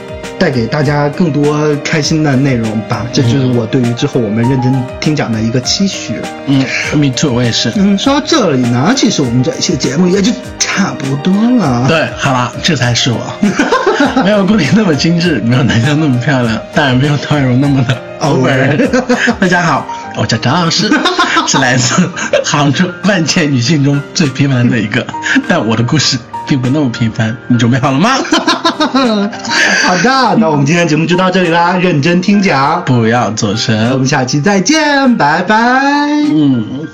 带给大家更多开心的内容吧。这就是我对于之后我们认真听讲的一个期许。
嗯，me too，我也是。
嗯，说到这里呢，其实我们这一期的节目也就差不多了。
对，好了，这才是我，(laughs) 没有顾里那么精致，没有南湘那么漂亮，当然没有陶宛如那么的 over。(laughs) 大家好，我叫张老师，(laughs) 是来自杭州万千女性中最平凡的一个，但我的故事并不那么频繁。你准备好了吗？(laughs)
好的，那我们今天节目就到这里啦，认真听讲，
不要走神我。
们下期再见，拜拜。
嗯，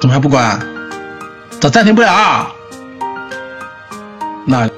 怎么还不管？咋暂停不了啊？那。